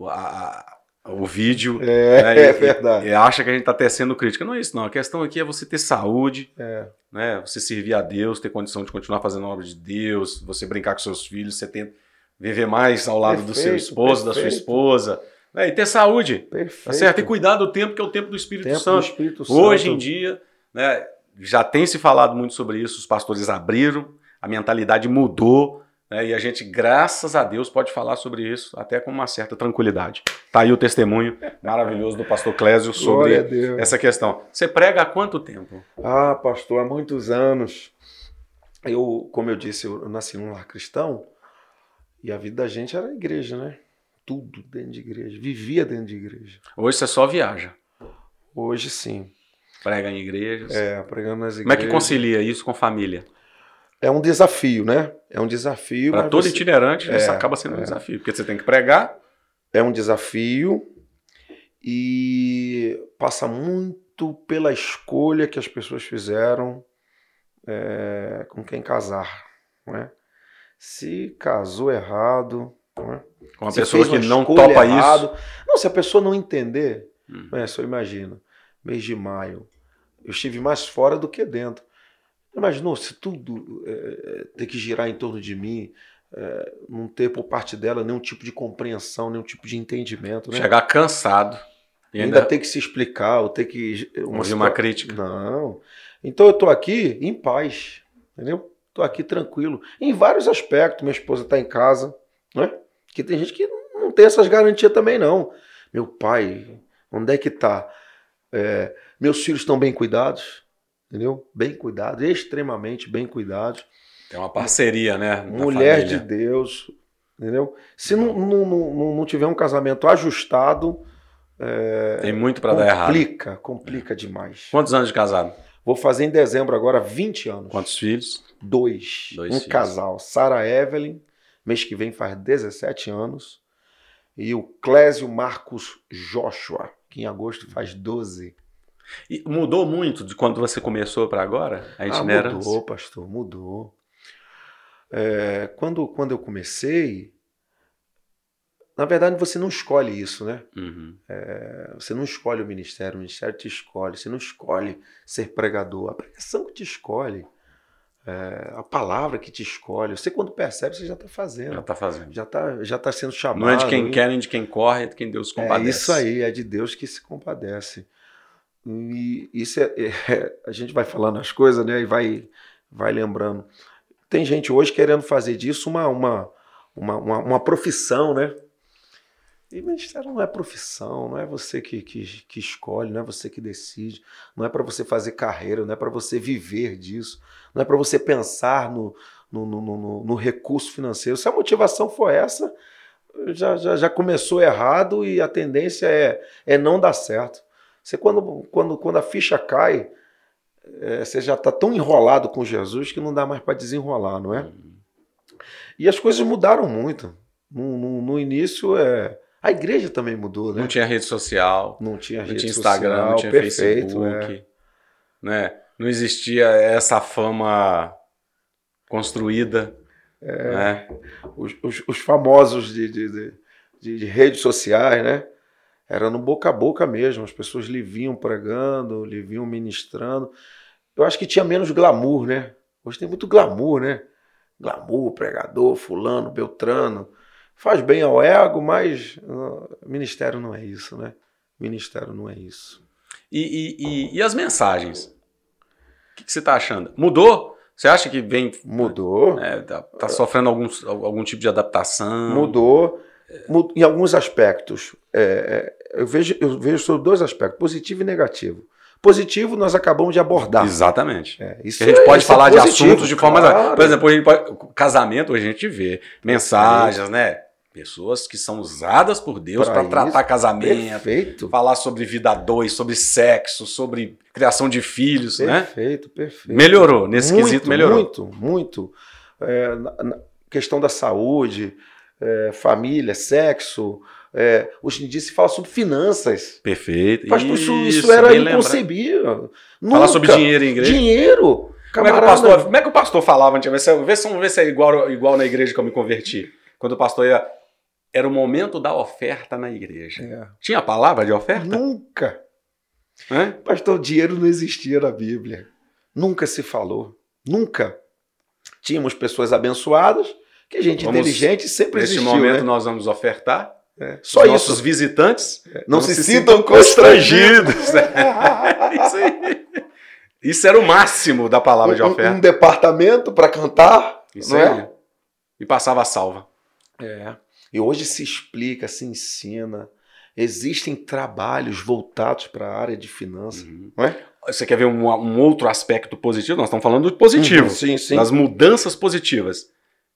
a- o vídeo.
É,
né,
é
e-
verdade.
e acha que a gente está tecendo crítica. Não é isso, não. A questão aqui é você ter saúde,
É.
né, você servir a Deus, ter condição de continuar fazendo a obra de Deus, você brincar com seus filhos, você ter, viver mais ao lado do seu
Perfeito,
esposo, da sua
perfeito.
esposa, né, e ter saúde.
Perfeito.
Tá certo? E cuidar do tempo, que é o tempo do Espírito
Tempo do
Santo.
Espírito Santo.
Hoje em dia, né, já tem se falado muito sobre isso, os pastores abriram, a mentalidade mudou, né, e a gente, graças a Deus, pode falar sobre isso até com uma certa tranquilidade. Tá aí o testemunho maravilhoso do pastor Clésio sobre essa questão. Você prega há quanto tempo?
Ah, pastor, há muitos anos. eu, como eu disse, eu nasci num lar cristão e a vida da gente era igreja, né? Tudo dentro de igreja, vivia dentro de igreja.
Hoje você só viaja.
Hoje sim.
Prega em igrejas.
É, pregando nas igrejas.
Como é que concilia isso com família?
É um desafio, né? É um desafio.
Para todo
você-
itinerante, isso
É,
acaba sendo um
é.
desafio. Porque você tem que pregar.
É um desafio e passa muito pela escolha que as pessoas fizeram é, com quem casar, né? Se casou errado, né?
Com uma
Se
pessoa que não topa
errado.
isso.
Não, se a pessoa não entender,
Hum.
é, só imagina, mês de maio, eu estive mais fora do que dentro. Imaginou se tudo é, ter que girar em torno de mim, é, não ter por parte dela nenhum tipo de compreensão, nenhum tipo de entendimento, né?
Chegar cansado. E
ainda,
ainda,
ter que se explicar, ou ter que
ouvir
situa-
uma crítica.
Não. Então eu tô aqui em paz, entendeu? Tô aqui tranquilo. Em vários aspectos, minha esposa tá em casa, né? Que tem gente que não tem essas garantias também, não. Meu pai, onde é que tá? É, meus filhos estão bem cuidados, entendeu? Bem cuidados, extremamente bem cuidados.
Tem uma parceria, né?
Mulher
família.
de Deus, entendeu? Se não, não, não, não tiver um casamento ajustado,
Tem muito para dar errado.
complica, complica demais.
Quantos anos de casado?
Vou fazer em dezembro agora 20 anos.
Quantos filhos?
Dois.
Dois
um
filhos.
casal. Sara Evelyn, mês que vem faz 17 anos. E o Clésio Marcos Joshua, que em agosto faz 12.
E mudou muito de quando você começou para agora? A
Ah,
itinerância?
mudou, pastor, mudou. É, quando, quando eu comecei, na verdade você não escolhe isso, né?
Uhum.
Você não escolhe o ministério, o ministério te escolhe. Você não escolhe ser pregador. A pregação que te escolhe. É, a palavra que te escolhe. Você, quando percebe, você já está
Já
fazendo.
tá fazendo.
Já está já tá sendo chamado.
Não é de quem
e-
quer nem de quem corre, é de quem Deus
É
compadece.
isso aí, é de Deus que se compadece. E isso é, é- a gente vai falando as coisas, né? E vai, vai lembrando. Tem gente hoje querendo fazer disso uma, uma, uma, uma, uma profissão, né? E ministério não é profissão, não é você que, que, que escolhe, não é você que decide, não é para você fazer carreira, não é para você viver disso, não é para você pensar no, no, no, no, no recurso financeiro. Se a motivação for essa, já, já, já começou errado e a tendência é, é não dar certo. Você, quando, quando, quando a ficha cai, é, você já está tão enrolado com Jesus que não dá mais para desenrolar, não é? E as coisas mudaram muito. No, no, no início, é, a igreja também mudou, né?
Não tinha rede social,
Não tinha
não
rede
tinha Instagram,
social,
não tinha
perfeito,
Facebook.
é.
Né? Não existia essa fama construída.
É.
Né?
Os, os- os famosos de, de- de- de redes sociais, né? Era no boca a boca mesmo. As pessoas lhe vinham pregando, lhe vinham ministrando. Eu acho que tinha menos glamour, né? Hoje tem muito glamour, né? Glamour, pregador, fulano, beltrano. Faz bem ao ego, mas ah, ministério não é isso, né? Ministério não é isso.
E, e- e- e as mensagens? O que, que você está achando? Mudou? Você acha que vem.
Mudou.
é, tá, tá sofrendo algum, algum tipo de adaptação?
Mudou. Em alguns aspectos. É, é, eu, vejo, eu vejo sobre dois aspectos, positivo e negativo. Positivo, nós acabamos de abordar.
Exatamente.
É, isso
a gente
é-
pode
isso é
falar de
positivo,
assuntos de forma.
claro.
Por exemplo, a pode- casamento, a gente vê mensagens, né? Pessoas que são usadas por Deus para tratar casamento,
Perfeito.
falar sobre vida a dois, sobre sexo, sobre criação de filhos, né?
Perfeito, perfeito.
Melhorou, nesse
muito,
quesito melhorou.
Muito, muito. É, na- na questão da saúde, é, família, sexo. É, hoje em dia se fala sobre finanças.
Perfeito.
Mas isso, isso, era inconcebível.
Falar sobre dinheiro em igreja.
Dinheiro.
Como é, que o pastor, como é que o pastor falava antigamente? Vê se- Vê se, vamos ver se é igual, igual na igreja que eu me converti. Quando o pastor ia. Era o momento da oferta na igreja.
É.
Tinha a palavra de oferta?
Nunca.
Hã?
Pastor, dinheiro não existia na Bíblia. Nunca se falou. Nunca. Tínhamos pessoas abençoadas, que gente
Vamos-
inteligente sempre
Nesse
existiu.
momento
né?
nós vamos ofertar.
É, Só
Os
isso.
nossos visitantes
Não, se, sintam constrangidos.
Isso aí. Isso era o máximo da palavra de
um, um
oferta.
departamento para cantar.
Isso
não
aí.
é?
E passava a salva.
É. E hoje se explica, se ensina. Existem trabalhos voltados para a área de finanças,
Uhum.
não é?
Você quer ver um, um outro aspecto positivo? Nós estamos falando do positivo.
Uhum, sim, sim.
Das mudanças positivas.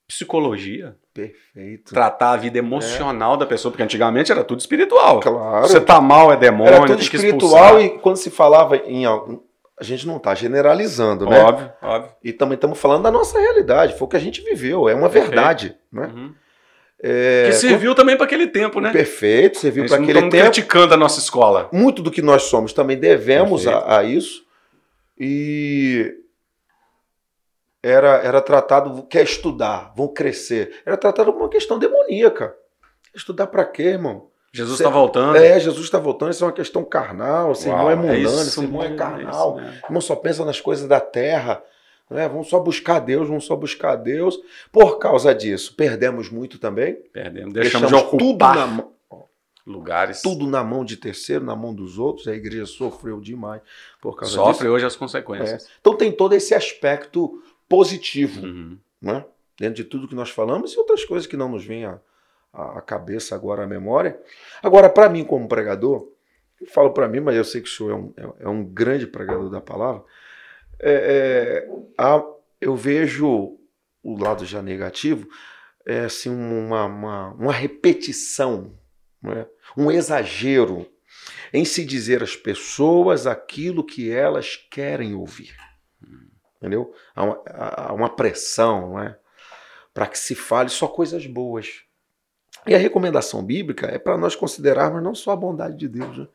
Psicologia.
Perfeito.
Tratar a vida emocional da pessoa, porque antigamente era tudo espiritual.
Claro.
Você tá mal, é demônio,
Era tudo espiritual e quando se falava em algum. A gente não está generalizando, né?
Óbvio, óbvio.
E também estamos falando da nossa realidade, foi o que a gente viveu, é uma
Perfeito.
verdade. Né?
Uhum.
É,
que serviu também para aquele tempo, né?
Perfeito, serviu para aquele tempo.
criticando a nossa escola.
Muito do que nós somos também devemos a, a isso. E era, era tratado, quer estudar, vão crescer. Era tratado como uma questão demoníaca. Estudar para quê, irmão?
Jesus está voltando.
É, Jesus está voltando, isso é uma questão carnal, esse irmão
Uau,
é mundano,
isso
esse irmão é carnal.
mesmo.
irmão só pensa nas coisas da terra. Né? Vamos só buscar Deus, vamos só buscar Deus. Por causa disso, perdemos muito também.
Perdemos. Deixamos,
Deixamos
de
tudo
ocupar
na, mão-
lugares.
tudo na mão de terceiro, na mão dos outros. A igreja sofreu demais por causa
Sofre
disso.
hoje as consequências.
Então tem todo esse aspecto positivo,
Uhum.
né? dentro de tudo que nós falamos e outras coisas que não nos vêm à, à cabeça agora, à memória. Agora, para mim, como pregador, eu falo para mim, mas eu sei que o senhor é um, é- é um grande pregador da palavra, é, é, há- eu vejo o lado já negativo, é assim, uma, uma, uma repetição, não é? um exagero em se dizer às pessoas aquilo que elas querem ouvir. Entendeu? Há uma, há uma pressão, não é? Para que se fale só coisas boas. E a recomendação bíblica é para nós considerarmos não só a bondade de Deus, né?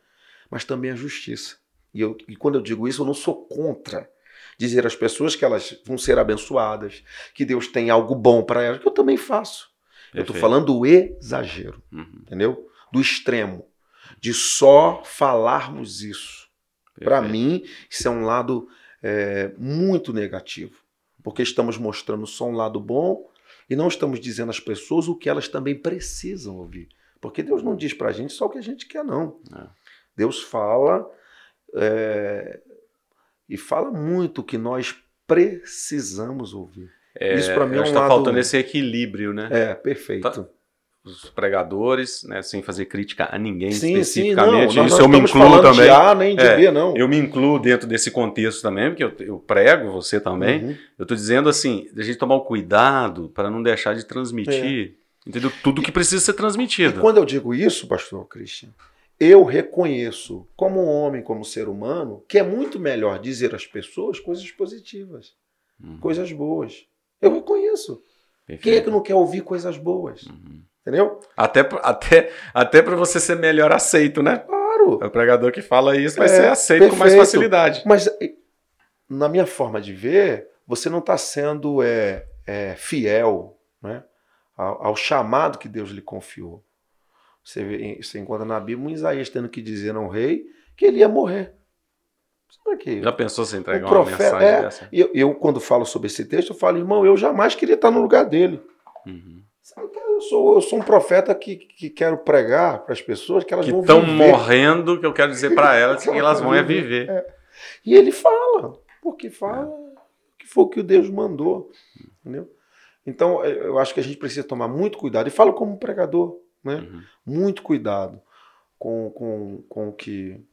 mas também a justiça. E, eu, e quando eu digo isso, eu não sou contra dizer às pessoas que elas vão ser abençoadas, que Deus tem algo bom para elas, que eu também faço. Eu estou
Perfeito.
falando do exagero,
Uhum.
entendeu? Do extremo, de só falarmos isso. Para
Perfeito.
mim, isso é um lado é, muito negativo, porque estamos mostrando só um lado bom e não estamos dizendo às pessoas o que elas também precisam ouvir. Porque Deus não diz para a gente só o que a gente quer, não.
É.
Deus fala é, e fala muito o que nós precisamos ouvir.
É,
Isso pra mim é um
está
lado-
faltando esse equilíbrio, né?
É, perfeito.
Os pregadores, né, sem fazer crítica a ninguém
Sim, sim, não.
especificamente. Isso eu me incluo
falando
também.
de A nem de
É,
B, não.
Eu me incluo dentro desse contexto também, porque eu, eu prego, você também.
Uhum.
Eu estou dizendo assim, da gente tomar o cuidado para não deixar de transmitir, entendeu? Tudo que precisa ser
É. E
transmitido.
quando eu digo isso, pastor Christian, eu reconheço, como homem, como ser humano, que é muito melhor dizer às pessoas coisas positivas,
Uhum.
coisas boas. Eu reconheço. Quem é
Perfeito.
que não quer ouvir coisas boas?
Uhum.
Entendeu?
Até, até, até para você ser melhor aceito, né?
Claro.
O pregador que fala isso vai
É,
ser aceito com mais
perfeito.
facilidade.
Mas, na minha forma de ver, você não está sendo é, é, fiel né, ao, ao chamado que Deus lhe confiou. Você, vê, você encontra na Bíblia um Isaías tendo que dizer ao rei que ele ia morrer. Para quê?
Já pensou se entregar uma mensagem
é.
dessa?
Eu, eu, quando falo sobre esse texto, eu falo, irmão, eu jamais queria estar no lugar dele.
Uhum.
Eu sou, eu sou um profeta que, que quero pregar para as pessoas que elas
Que
vão
estão morrendo, que eu quero dizer para elas que elas vão é viver.
E ele fala, porque fala que foi o que o Deus mandou. Entendeu? Então, eh, eu acho que a gente precisa tomar muito cuidado. E falo como pregador, né?
Uhum.
Muito cuidado com, com, com o que.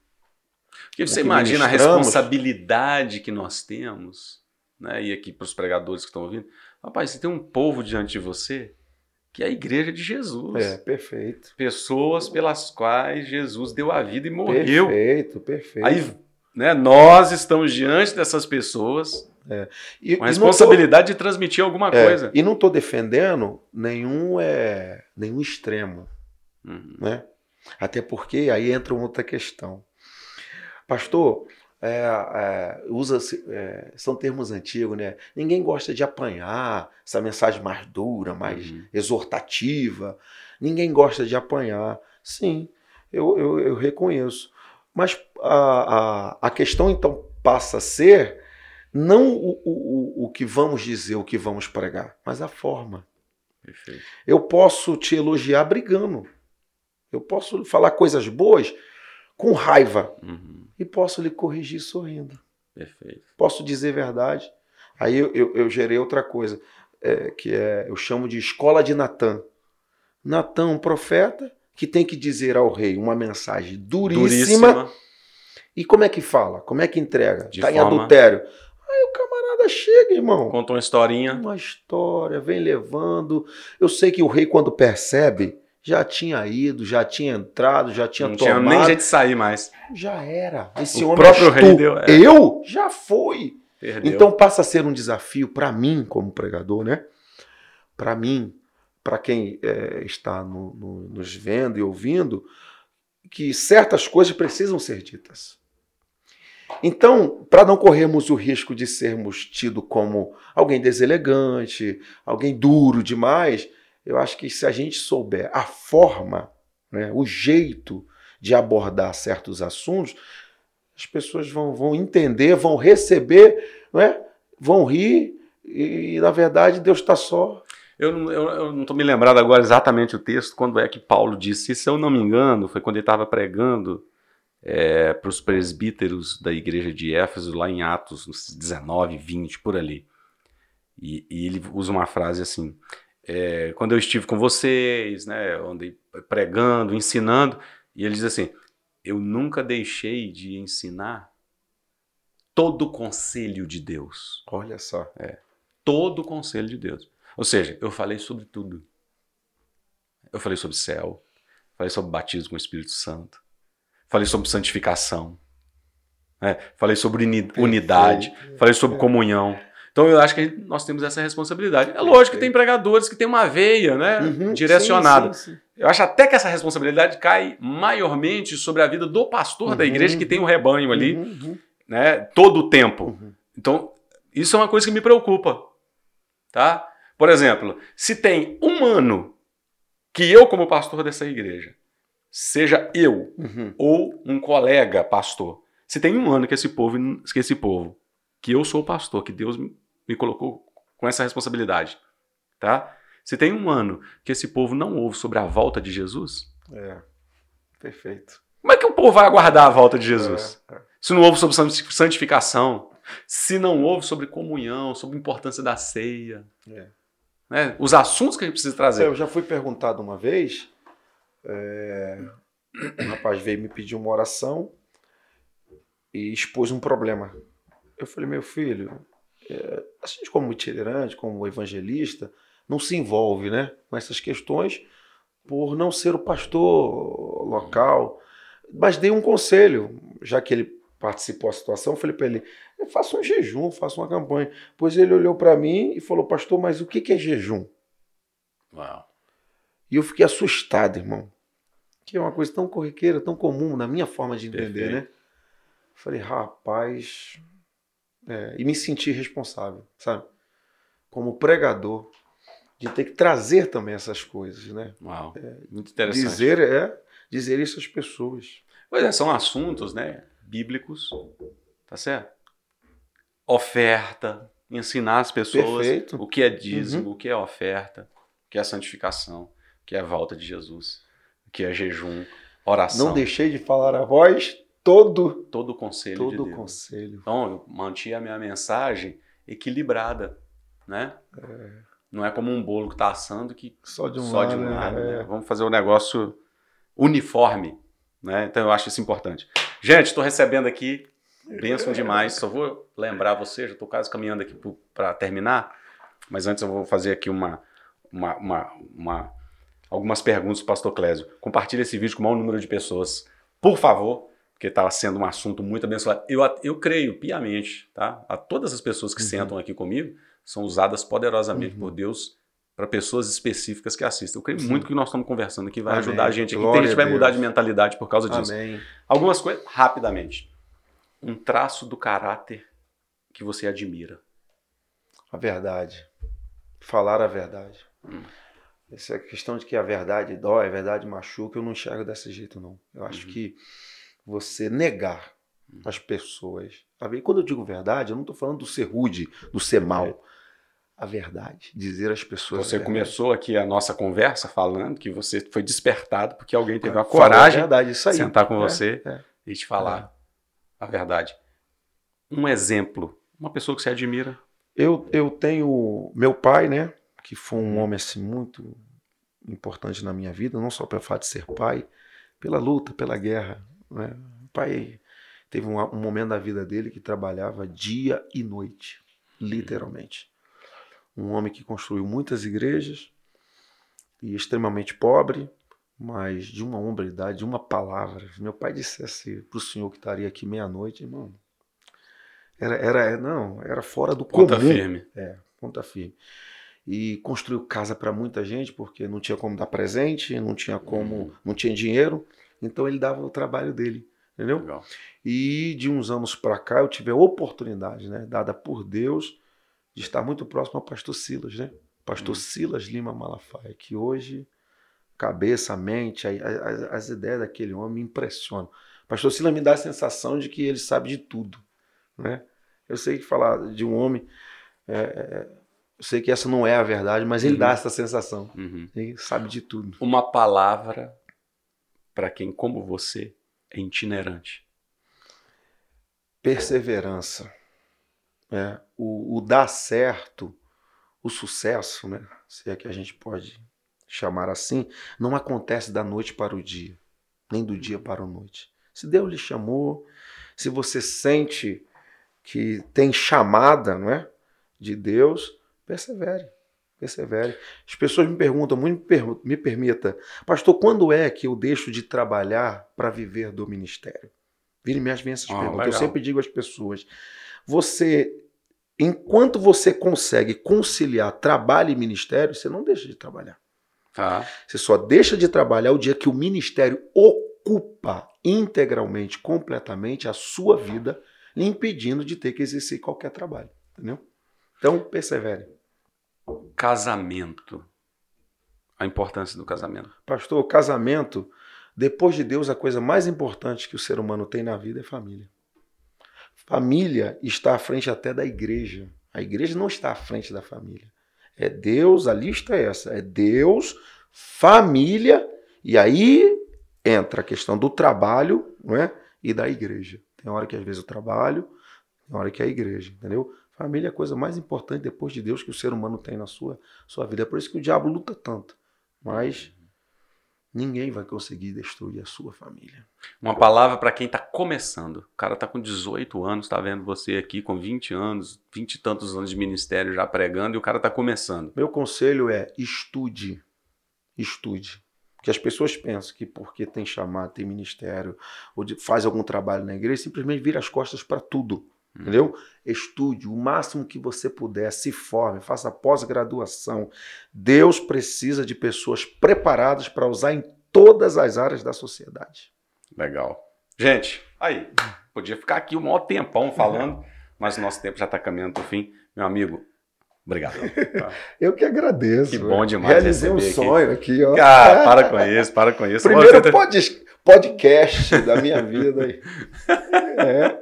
Porque você
que
imagina a responsabilidade que nós temos, né? E aqui para os pregadores que estão ouvindo, rapaz, você tem um povo diante de você que é a igreja de Jesus.
É, perfeito.
Pessoas pelas quais Jesus deu a vida e morreu.
Perfeito, perfeito.
Aí, né, nós estamos diante dessas pessoas
e,
com a
e não tô-
responsabilidade de transmitir alguma
é,
coisa.
E não estou defendendo nenhum, é, nenhum extremo.
Uhum.
né? Até porque aí entra outra questão. Pastor, é, é, usa é, são termos antigos, né? Ninguém gosta de apanhar, essa mensagem mais dura, mais
Uhum.
exortativa. Ninguém gosta de apanhar. Sim, eu, eu, eu reconheço. Mas a, a, a questão então passa a ser não o, o, o- que vamos dizer, o que vamos pregar, mas a forma.
Perfeito.
Eu posso te elogiar brigando. Eu posso falar coisas boas com raiva
Uhum.
E posso lhe corrigir sorrindo.
Perfeito.
Posso dizer verdade. Aí eu, eu, eu gerei outra coisa, é, que é, eu chamo de escola de Natan. Natan, um profeta que tem que dizer ao rei uma mensagem duríssima. duríssima. E como é que fala? Como é que entrega? Tá forma... em adultério. Aí o camarada chega, irmão.
Conta uma historinha.
Uma história, vem levando. Eu sei que o rei, quando percebe, já tinha ido, já tinha entrado, já tinha
Não
tomado.
Não tinha nem jeito de sair mais.
Já era. Esse o
homem próprio rei deu.
É. Eu? Já foi. Perdeu. Então passa a ser um desafio para mim, como pregador, né? Para mim, para quem é, está no, no, nos vendo e ouvindo, que certas coisas precisam ser ditas. Então, para não corrermos o risco de sermos tidos como alguém deselegante, alguém duro demais, eu acho que se a gente souber a forma, né, o jeito de abordar certos assuntos, as pessoas vão, vão entender, vão receber, não é? vão rir, e, na verdade Deus está só.
Eu, não estou me lembrado agora exatamente o texto, quando é que Paulo disse, se eu não me engano, foi quando ele estava pregando é, para os presbíteros da igreja de Éfeso, lá em Atos 19, 20, por ali. E, e ele usa uma frase assim: é, quando eu estive com vocês, né, andei pregando, ensinando, e ele diz assim: eu nunca deixei de ensinar todo o conselho de Deus.
Olha só.
É, todo o conselho de Deus. Ou seja, eu falei sobre tudo. Eu falei sobre céu, falei sobre batismo com o Espírito Santo, falei sobre santificação, né? falei sobre unidade, falei sobre comunhão. Então eu acho que nós temos essa responsabilidade. É lógico que tem pregadores que têm uma veia né, uhum, direcionada. Sim, sim, sim. Eu acho até que essa responsabilidade cai maiormente sobre a vida do pastor uhum, da igreja que tem o um rebanho ali, uhum, uhum, né, todo o tempo. Uhum. Então, isso é uma coisa que me preocupa. Tá? Por exemplo, se tem um ano que eu, como pastor dessa igreja, seja eu uhum. ou um colega pastor, se tem um ano que esse povo, que esse povo, que eu sou pastor, que Deus me colocou com essa responsabilidade, tá? Se tem um ano que esse povo não ouve sobre a volta de Jesus,
é perfeito.
Como é que o povo vai aguardar a volta de Jesus? É, é. Se não ouve sobre santificação, se não ouve sobre comunhão, sobre a importância da ceia, é. né? os assuntos que a gente precisa trazer.
Eu já fui perguntado uma vez, é, um rapaz veio me pedir uma oração e expôs um problema. Eu falei, meu filho, é, a gente como itinerante, como evangelista, não se envolve né, com essas questões por não ser o pastor local. Mas dei um conselho, já que ele participou da situação, falei para ele, faça um jejum, faça uma campanha. Pois ele olhou para mim e falou, pastor, mas o que é jejum?
Uau.
E eu fiquei assustado, irmão. Que é uma coisa tão corriqueira, tão comum na minha forma de entender, Perfeito. né? Falei, rapaz, é, e me sentir responsável, sabe? Como pregador, de ter que trazer também essas coisas, né?
Uau, é, muito interessante.
Dizer, é, dizer isso às pessoas.
Pois é, são assuntos, né, bíblicos, tá certo? Oferta, ensinar as pessoas Perfeito. o que é dízimo, uhum. o que é oferta, o que é santificação, o que é a volta de Jesus, o que é jejum, oração.
Não deixei de falar a voz todo
todo o conselho
todo
de Deus.
conselho.
Então eu mantinha a minha mensagem equilibrada, né? É. Não é como um bolo que está assando que
só de um
só
lado,
de um
né?
lado né? Vamos fazer um negócio uniforme, né? Então eu acho isso importante. Gente, estou recebendo aqui bênção demais. Só vou lembrar você, já estou quase caminhando aqui para terminar, mas antes eu vou fazer aqui uma, uma, uma, uma algumas perguntas para o pastor Clésio. Compartilhe esse vídeo com o maior número de pessoas. Por favor, porque estava sendo um assunto muito abençoado. Eu, eu creio piamente, tá? A todas as pessoas que uhum. sentam aqui comigo são usadas poderosamente uhum. por Deus para pessoas específicas que assistem. Eu creio Sim. muito que nós estamos conversando aqui vai Amém. ajudar a gente aqui. Tem gente que vai mudar de mentalidade por causa disso.
Amém.
Algumas coisas, rapidamente. Um traço do caráter que você admira.
A verdade. Falar a verdade. Hum. Essa questão de que a verdade dói, a verdade machuca, eu não enxergo desse jeito, não. Eu acho uhum. que você negar as pessoas. E quando eu digo verdade, eu não estou falando do ser rude, do ser mal. A verdade, dizer às pessoas.
Você começou aqui a nossa conversa falando que você foi despertado porque alguém teve a coragem
de
sentar com é, você é. e te falar é. a verdade. Um exemplo, uma pessoa que você admira.
Eu, eu tenho meu pai, né, que foi um homem assim muito importante na minha vida, não só pelo fato de ser pai, pela luta, pela guerra. Né? O pai teve um, um momento da vida dele que trabalhava dia e noite, literalmente. Um homem que construiu muitas igrejas e extremamente pobre, mas de uma hombridade, de uma palavra. Meu pai dissesse para o senhor que estaria aqui meia-noite, irmão, era, era, não, era fora do
Ponta
comum.
firme.
É, ponta firme. E construiu casa para muita gente, porque não tinha como dar presente, não tinha como,
Uhum.
não tinha dinheiro, então ele dava o trabalho dele, entendeu?
Legal.
E de uns anos para cá eu tive a oportunidade, né, dada por Deus, de estar muito próximo ao pastor Silas, né? Pastor
Uhum.
Silas Lima Malafaia, que hoje cabeça, mente, a- a- as, as ideias daquele homem me impressionam. Pastor Silas me dá a sensação de que ele sabe de tudo, né? Eu sei que falar de um homem, é, é, eu sei que essa não é a verdade, mas ele
Uhum.
dá essa sensação.
Uhum.
Ele sabe de tudo.
Uma palavra para quem, como você, é itinerante.
perseverança, né? o, o dar certo, o sucesso, né? se é que a gente pode chamar assim, não acontece da noite para o dia, nem do dia para a noite. Se Deus lhe chamou, se você sente que tem chamada não é? de Deus, persevere. Persevere. As pessoas me perguntam, muito me, per- me permita, pastor, quando é que eu deixo de trabalhar para viver do ministério? Vira e mexe vem essas
Ah,
perguntas. Eu
legal.
sempre digo às pessoas: você, enquanto você consegue conciliar trabalho e ministério, você não deixa de trabalhar.
Tá?
Você só deixa de trabalhar o dia que o ministério ocupa integralmente, completamente a sua vida, lhe impedindo de ter que exercer qualquer trabalho. Entendeu? Então, persevere.
Casamento. A importância do casamento.
Pastor, o casamento, depois de Deus, a coisa mais importante que o ser humano tem na vida é família. Família está à frente até da igreja. A igreja não está à frente da família. É Deus, a lista é essa. É Deus, família, e aí entra a questão do trabalho não é? e da igreja. Tem hora que às vezes o trabalho, tem hora que é a igreja, entendeu? Família é a coisa mais importante depois de Deus que o ser humano tem na sua, sua vida. É por isso que o diabo luta tanto. Mas ninguém vai conseguir destruir a sua família.
Uma palavra para quem está começando. O cara está com 18 anos, está vendo você aqui com 20 anos, 20 e tantos anos de ministério já pregando, e o cara está começando.
Meu conselho é estude. Estude. Porque as pessoas pensam que porque tem chamado, tem ministério, ou de- faz algum trabalho na igreja, simplesmente vira as costas para tudo. Entendeu? Estude o máximo que você puder, se forme, faça pós-graduação. Deus precisa de pessoas preparadas para usar em todas as áreas da sociedade.
Legal. Gente, aí, podia ficar aqui um maior tempão falando, mas o nosso tempo já está caminhando para o fim. Meu amigo, obrigado. Tá?
Eu que agradeço.
Que bom demais
Realizei um
receber aqui.
sonho aqui, ó.
Cara, para com isso, para com isso.
Primeiro
Você-
pod- podcast da minha vida. aí. É.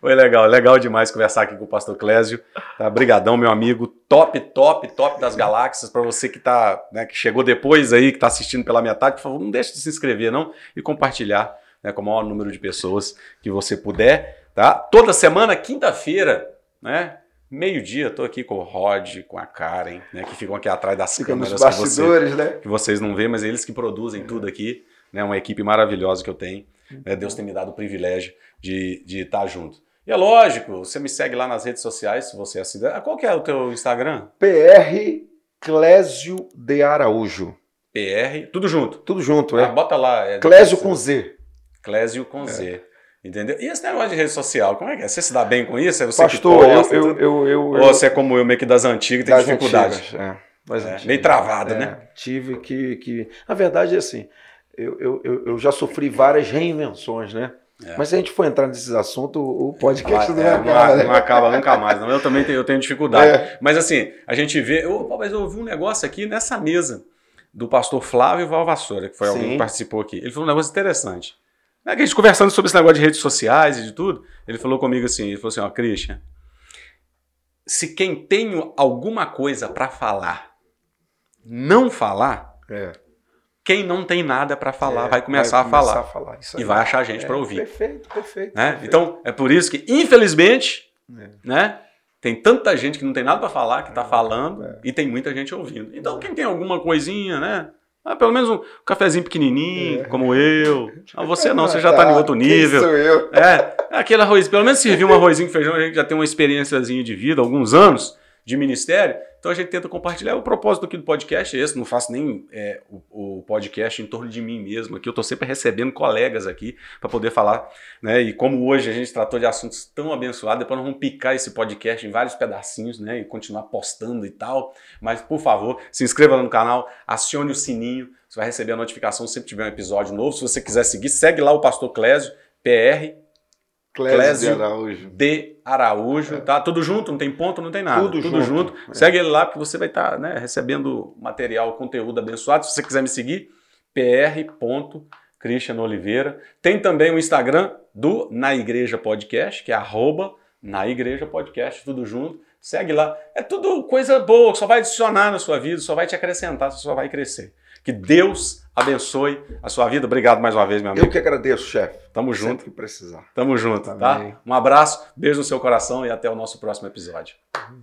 Foi legal, legal demais conversar aqui com o pastor Clésio. Tá? Brigadão, meu amigo. Top, top, top das galáxias. Para você que tá, né, que chegou depois aí, que tá assistindo pela metade, por favor, não deixe de se inscrever não e compartilhar, né, com o maior número de pessoas que você puder, tá? Toda semana, quinta-feira, né? Meio-dia, tô aqui com o Rod, com a Karen, né, que ficam aqui atrás das
Fica nos
câmeras com você
bastidores, né?
que vocês não veem, mas eles que produzem tudo aqui, né? Uma equipe maravilhosa que eu tenho. né, Deus tem me dado o privilégio de de estar junto. E é lógico, você me segue lá nas redes sociais, se você é assim. Ah, Qual que é o teu Instagram?
PR Clésio de Araújo.
PR, tudo junto.
Tudo junto,
Ah,
é.
bota lá. É,
Clésio com Z.
Clésio com Z. Entendeu? E esse negócio de rede social, como é que é? Você se dá bem com isso? É você
Pastor,
que
eu,
posta,
eu,
tudo?
eu, eu,
Ou
eu-
você é como eu, meio que das antigas, tem
das
dificuldade.
antigas, é, das
É,
antigas.
meio travado,
É,
né?
Tive que, que. Na verdade, é assim, eu, eu, eu, eu já sofri várias reinvenções, né?
É.
Mas se a gente for entrar nesses assuntos, o podcast
Ah,
não
é,
vai
não,
acabar, né?
não acaba nunca mais. Não. Eu também tenho, eu tenho dificuldade.
É.
Mas assim, a gente vê. Eu, mas eu ouvi um negócio aqui nessa mesa do pastor Flávio Valvassoura, que foi alguém
Sim.
que participou aqui. Ele falou um negócio interessante. É a gente conversando sobre esse negócio de redes sociais e de tudo, ele falou comigo assim: ele falou assim, ó, Christian, se quem tem alguma coisa para falar não falar,
É.
quem não tem nada para falar
É,
vai começar a falar.
falar. Isso
E vai achar gente
É,
para ouvir.
Perfeito, perfeito.
né?
perfeito.
Então, é por isso que, infelizmente,
É.
né? Tem tanta gente que não tem nada para falar, que tá falando,
É.
e tem muita gente ouvindo. Então, quem tem alguma coisinha, né? Ah, pelo menos um cafezinho pequenininho, é. como eu. Ah, você não, você já está em outro nível.
Quem sou eu?
É, aquele arroz, pelo menos servir um arrozinho com feijão, a gente já tem uma experiênciazinha de vida, alguns anos de ministério, então a gente tenta compartilhar. O propósito aqui do podcast é esse, não faço nem é, o, o, podcast em torno de mim mesmo aqui, eu estou sempre recebendo colegas aqui para poder falar, né? E como hoje a gente tratou de assuntos tão abençoados, depois nós vamos picar esse podcast em vários pedacinhos, né? E continuar postando e tal. Mas, por favor, se inscreva no canal, acione o sininho, você vai receber a notificação sempre que tiver um episódio novo. Se você quiser seguir, segue lá o Pastor Clésio, PR
Clésio de Araújo.
De Araújo, é. tá? Tudo junto, não tem ponto, não tem nada. Tudo, Tudo junto. junto. É. Segue ele lá, porque você vai estar tá, né, recebendo material, conteúdo abençoado. Se você quiser me seguir, pr.cristiano Oliveira. Tem também o Instagram do Na Igreja Podcast, que é arroba Na Igreja Podcast, tudo junto. Segue lá. É tudo coisa boa, só vai adicionar na sua vida, só vai te acrescentar, só vai crescer. Que Deus abençoe a sua vida. Obrigado mais uma vez, meu amigo.
Eu que agradeço, chefe.
Tamo junto.
Sempre que precisar.
Tamo junto, tá? Um abraço, beijo no seu coração e até o nosso próximo episódio. Uhum.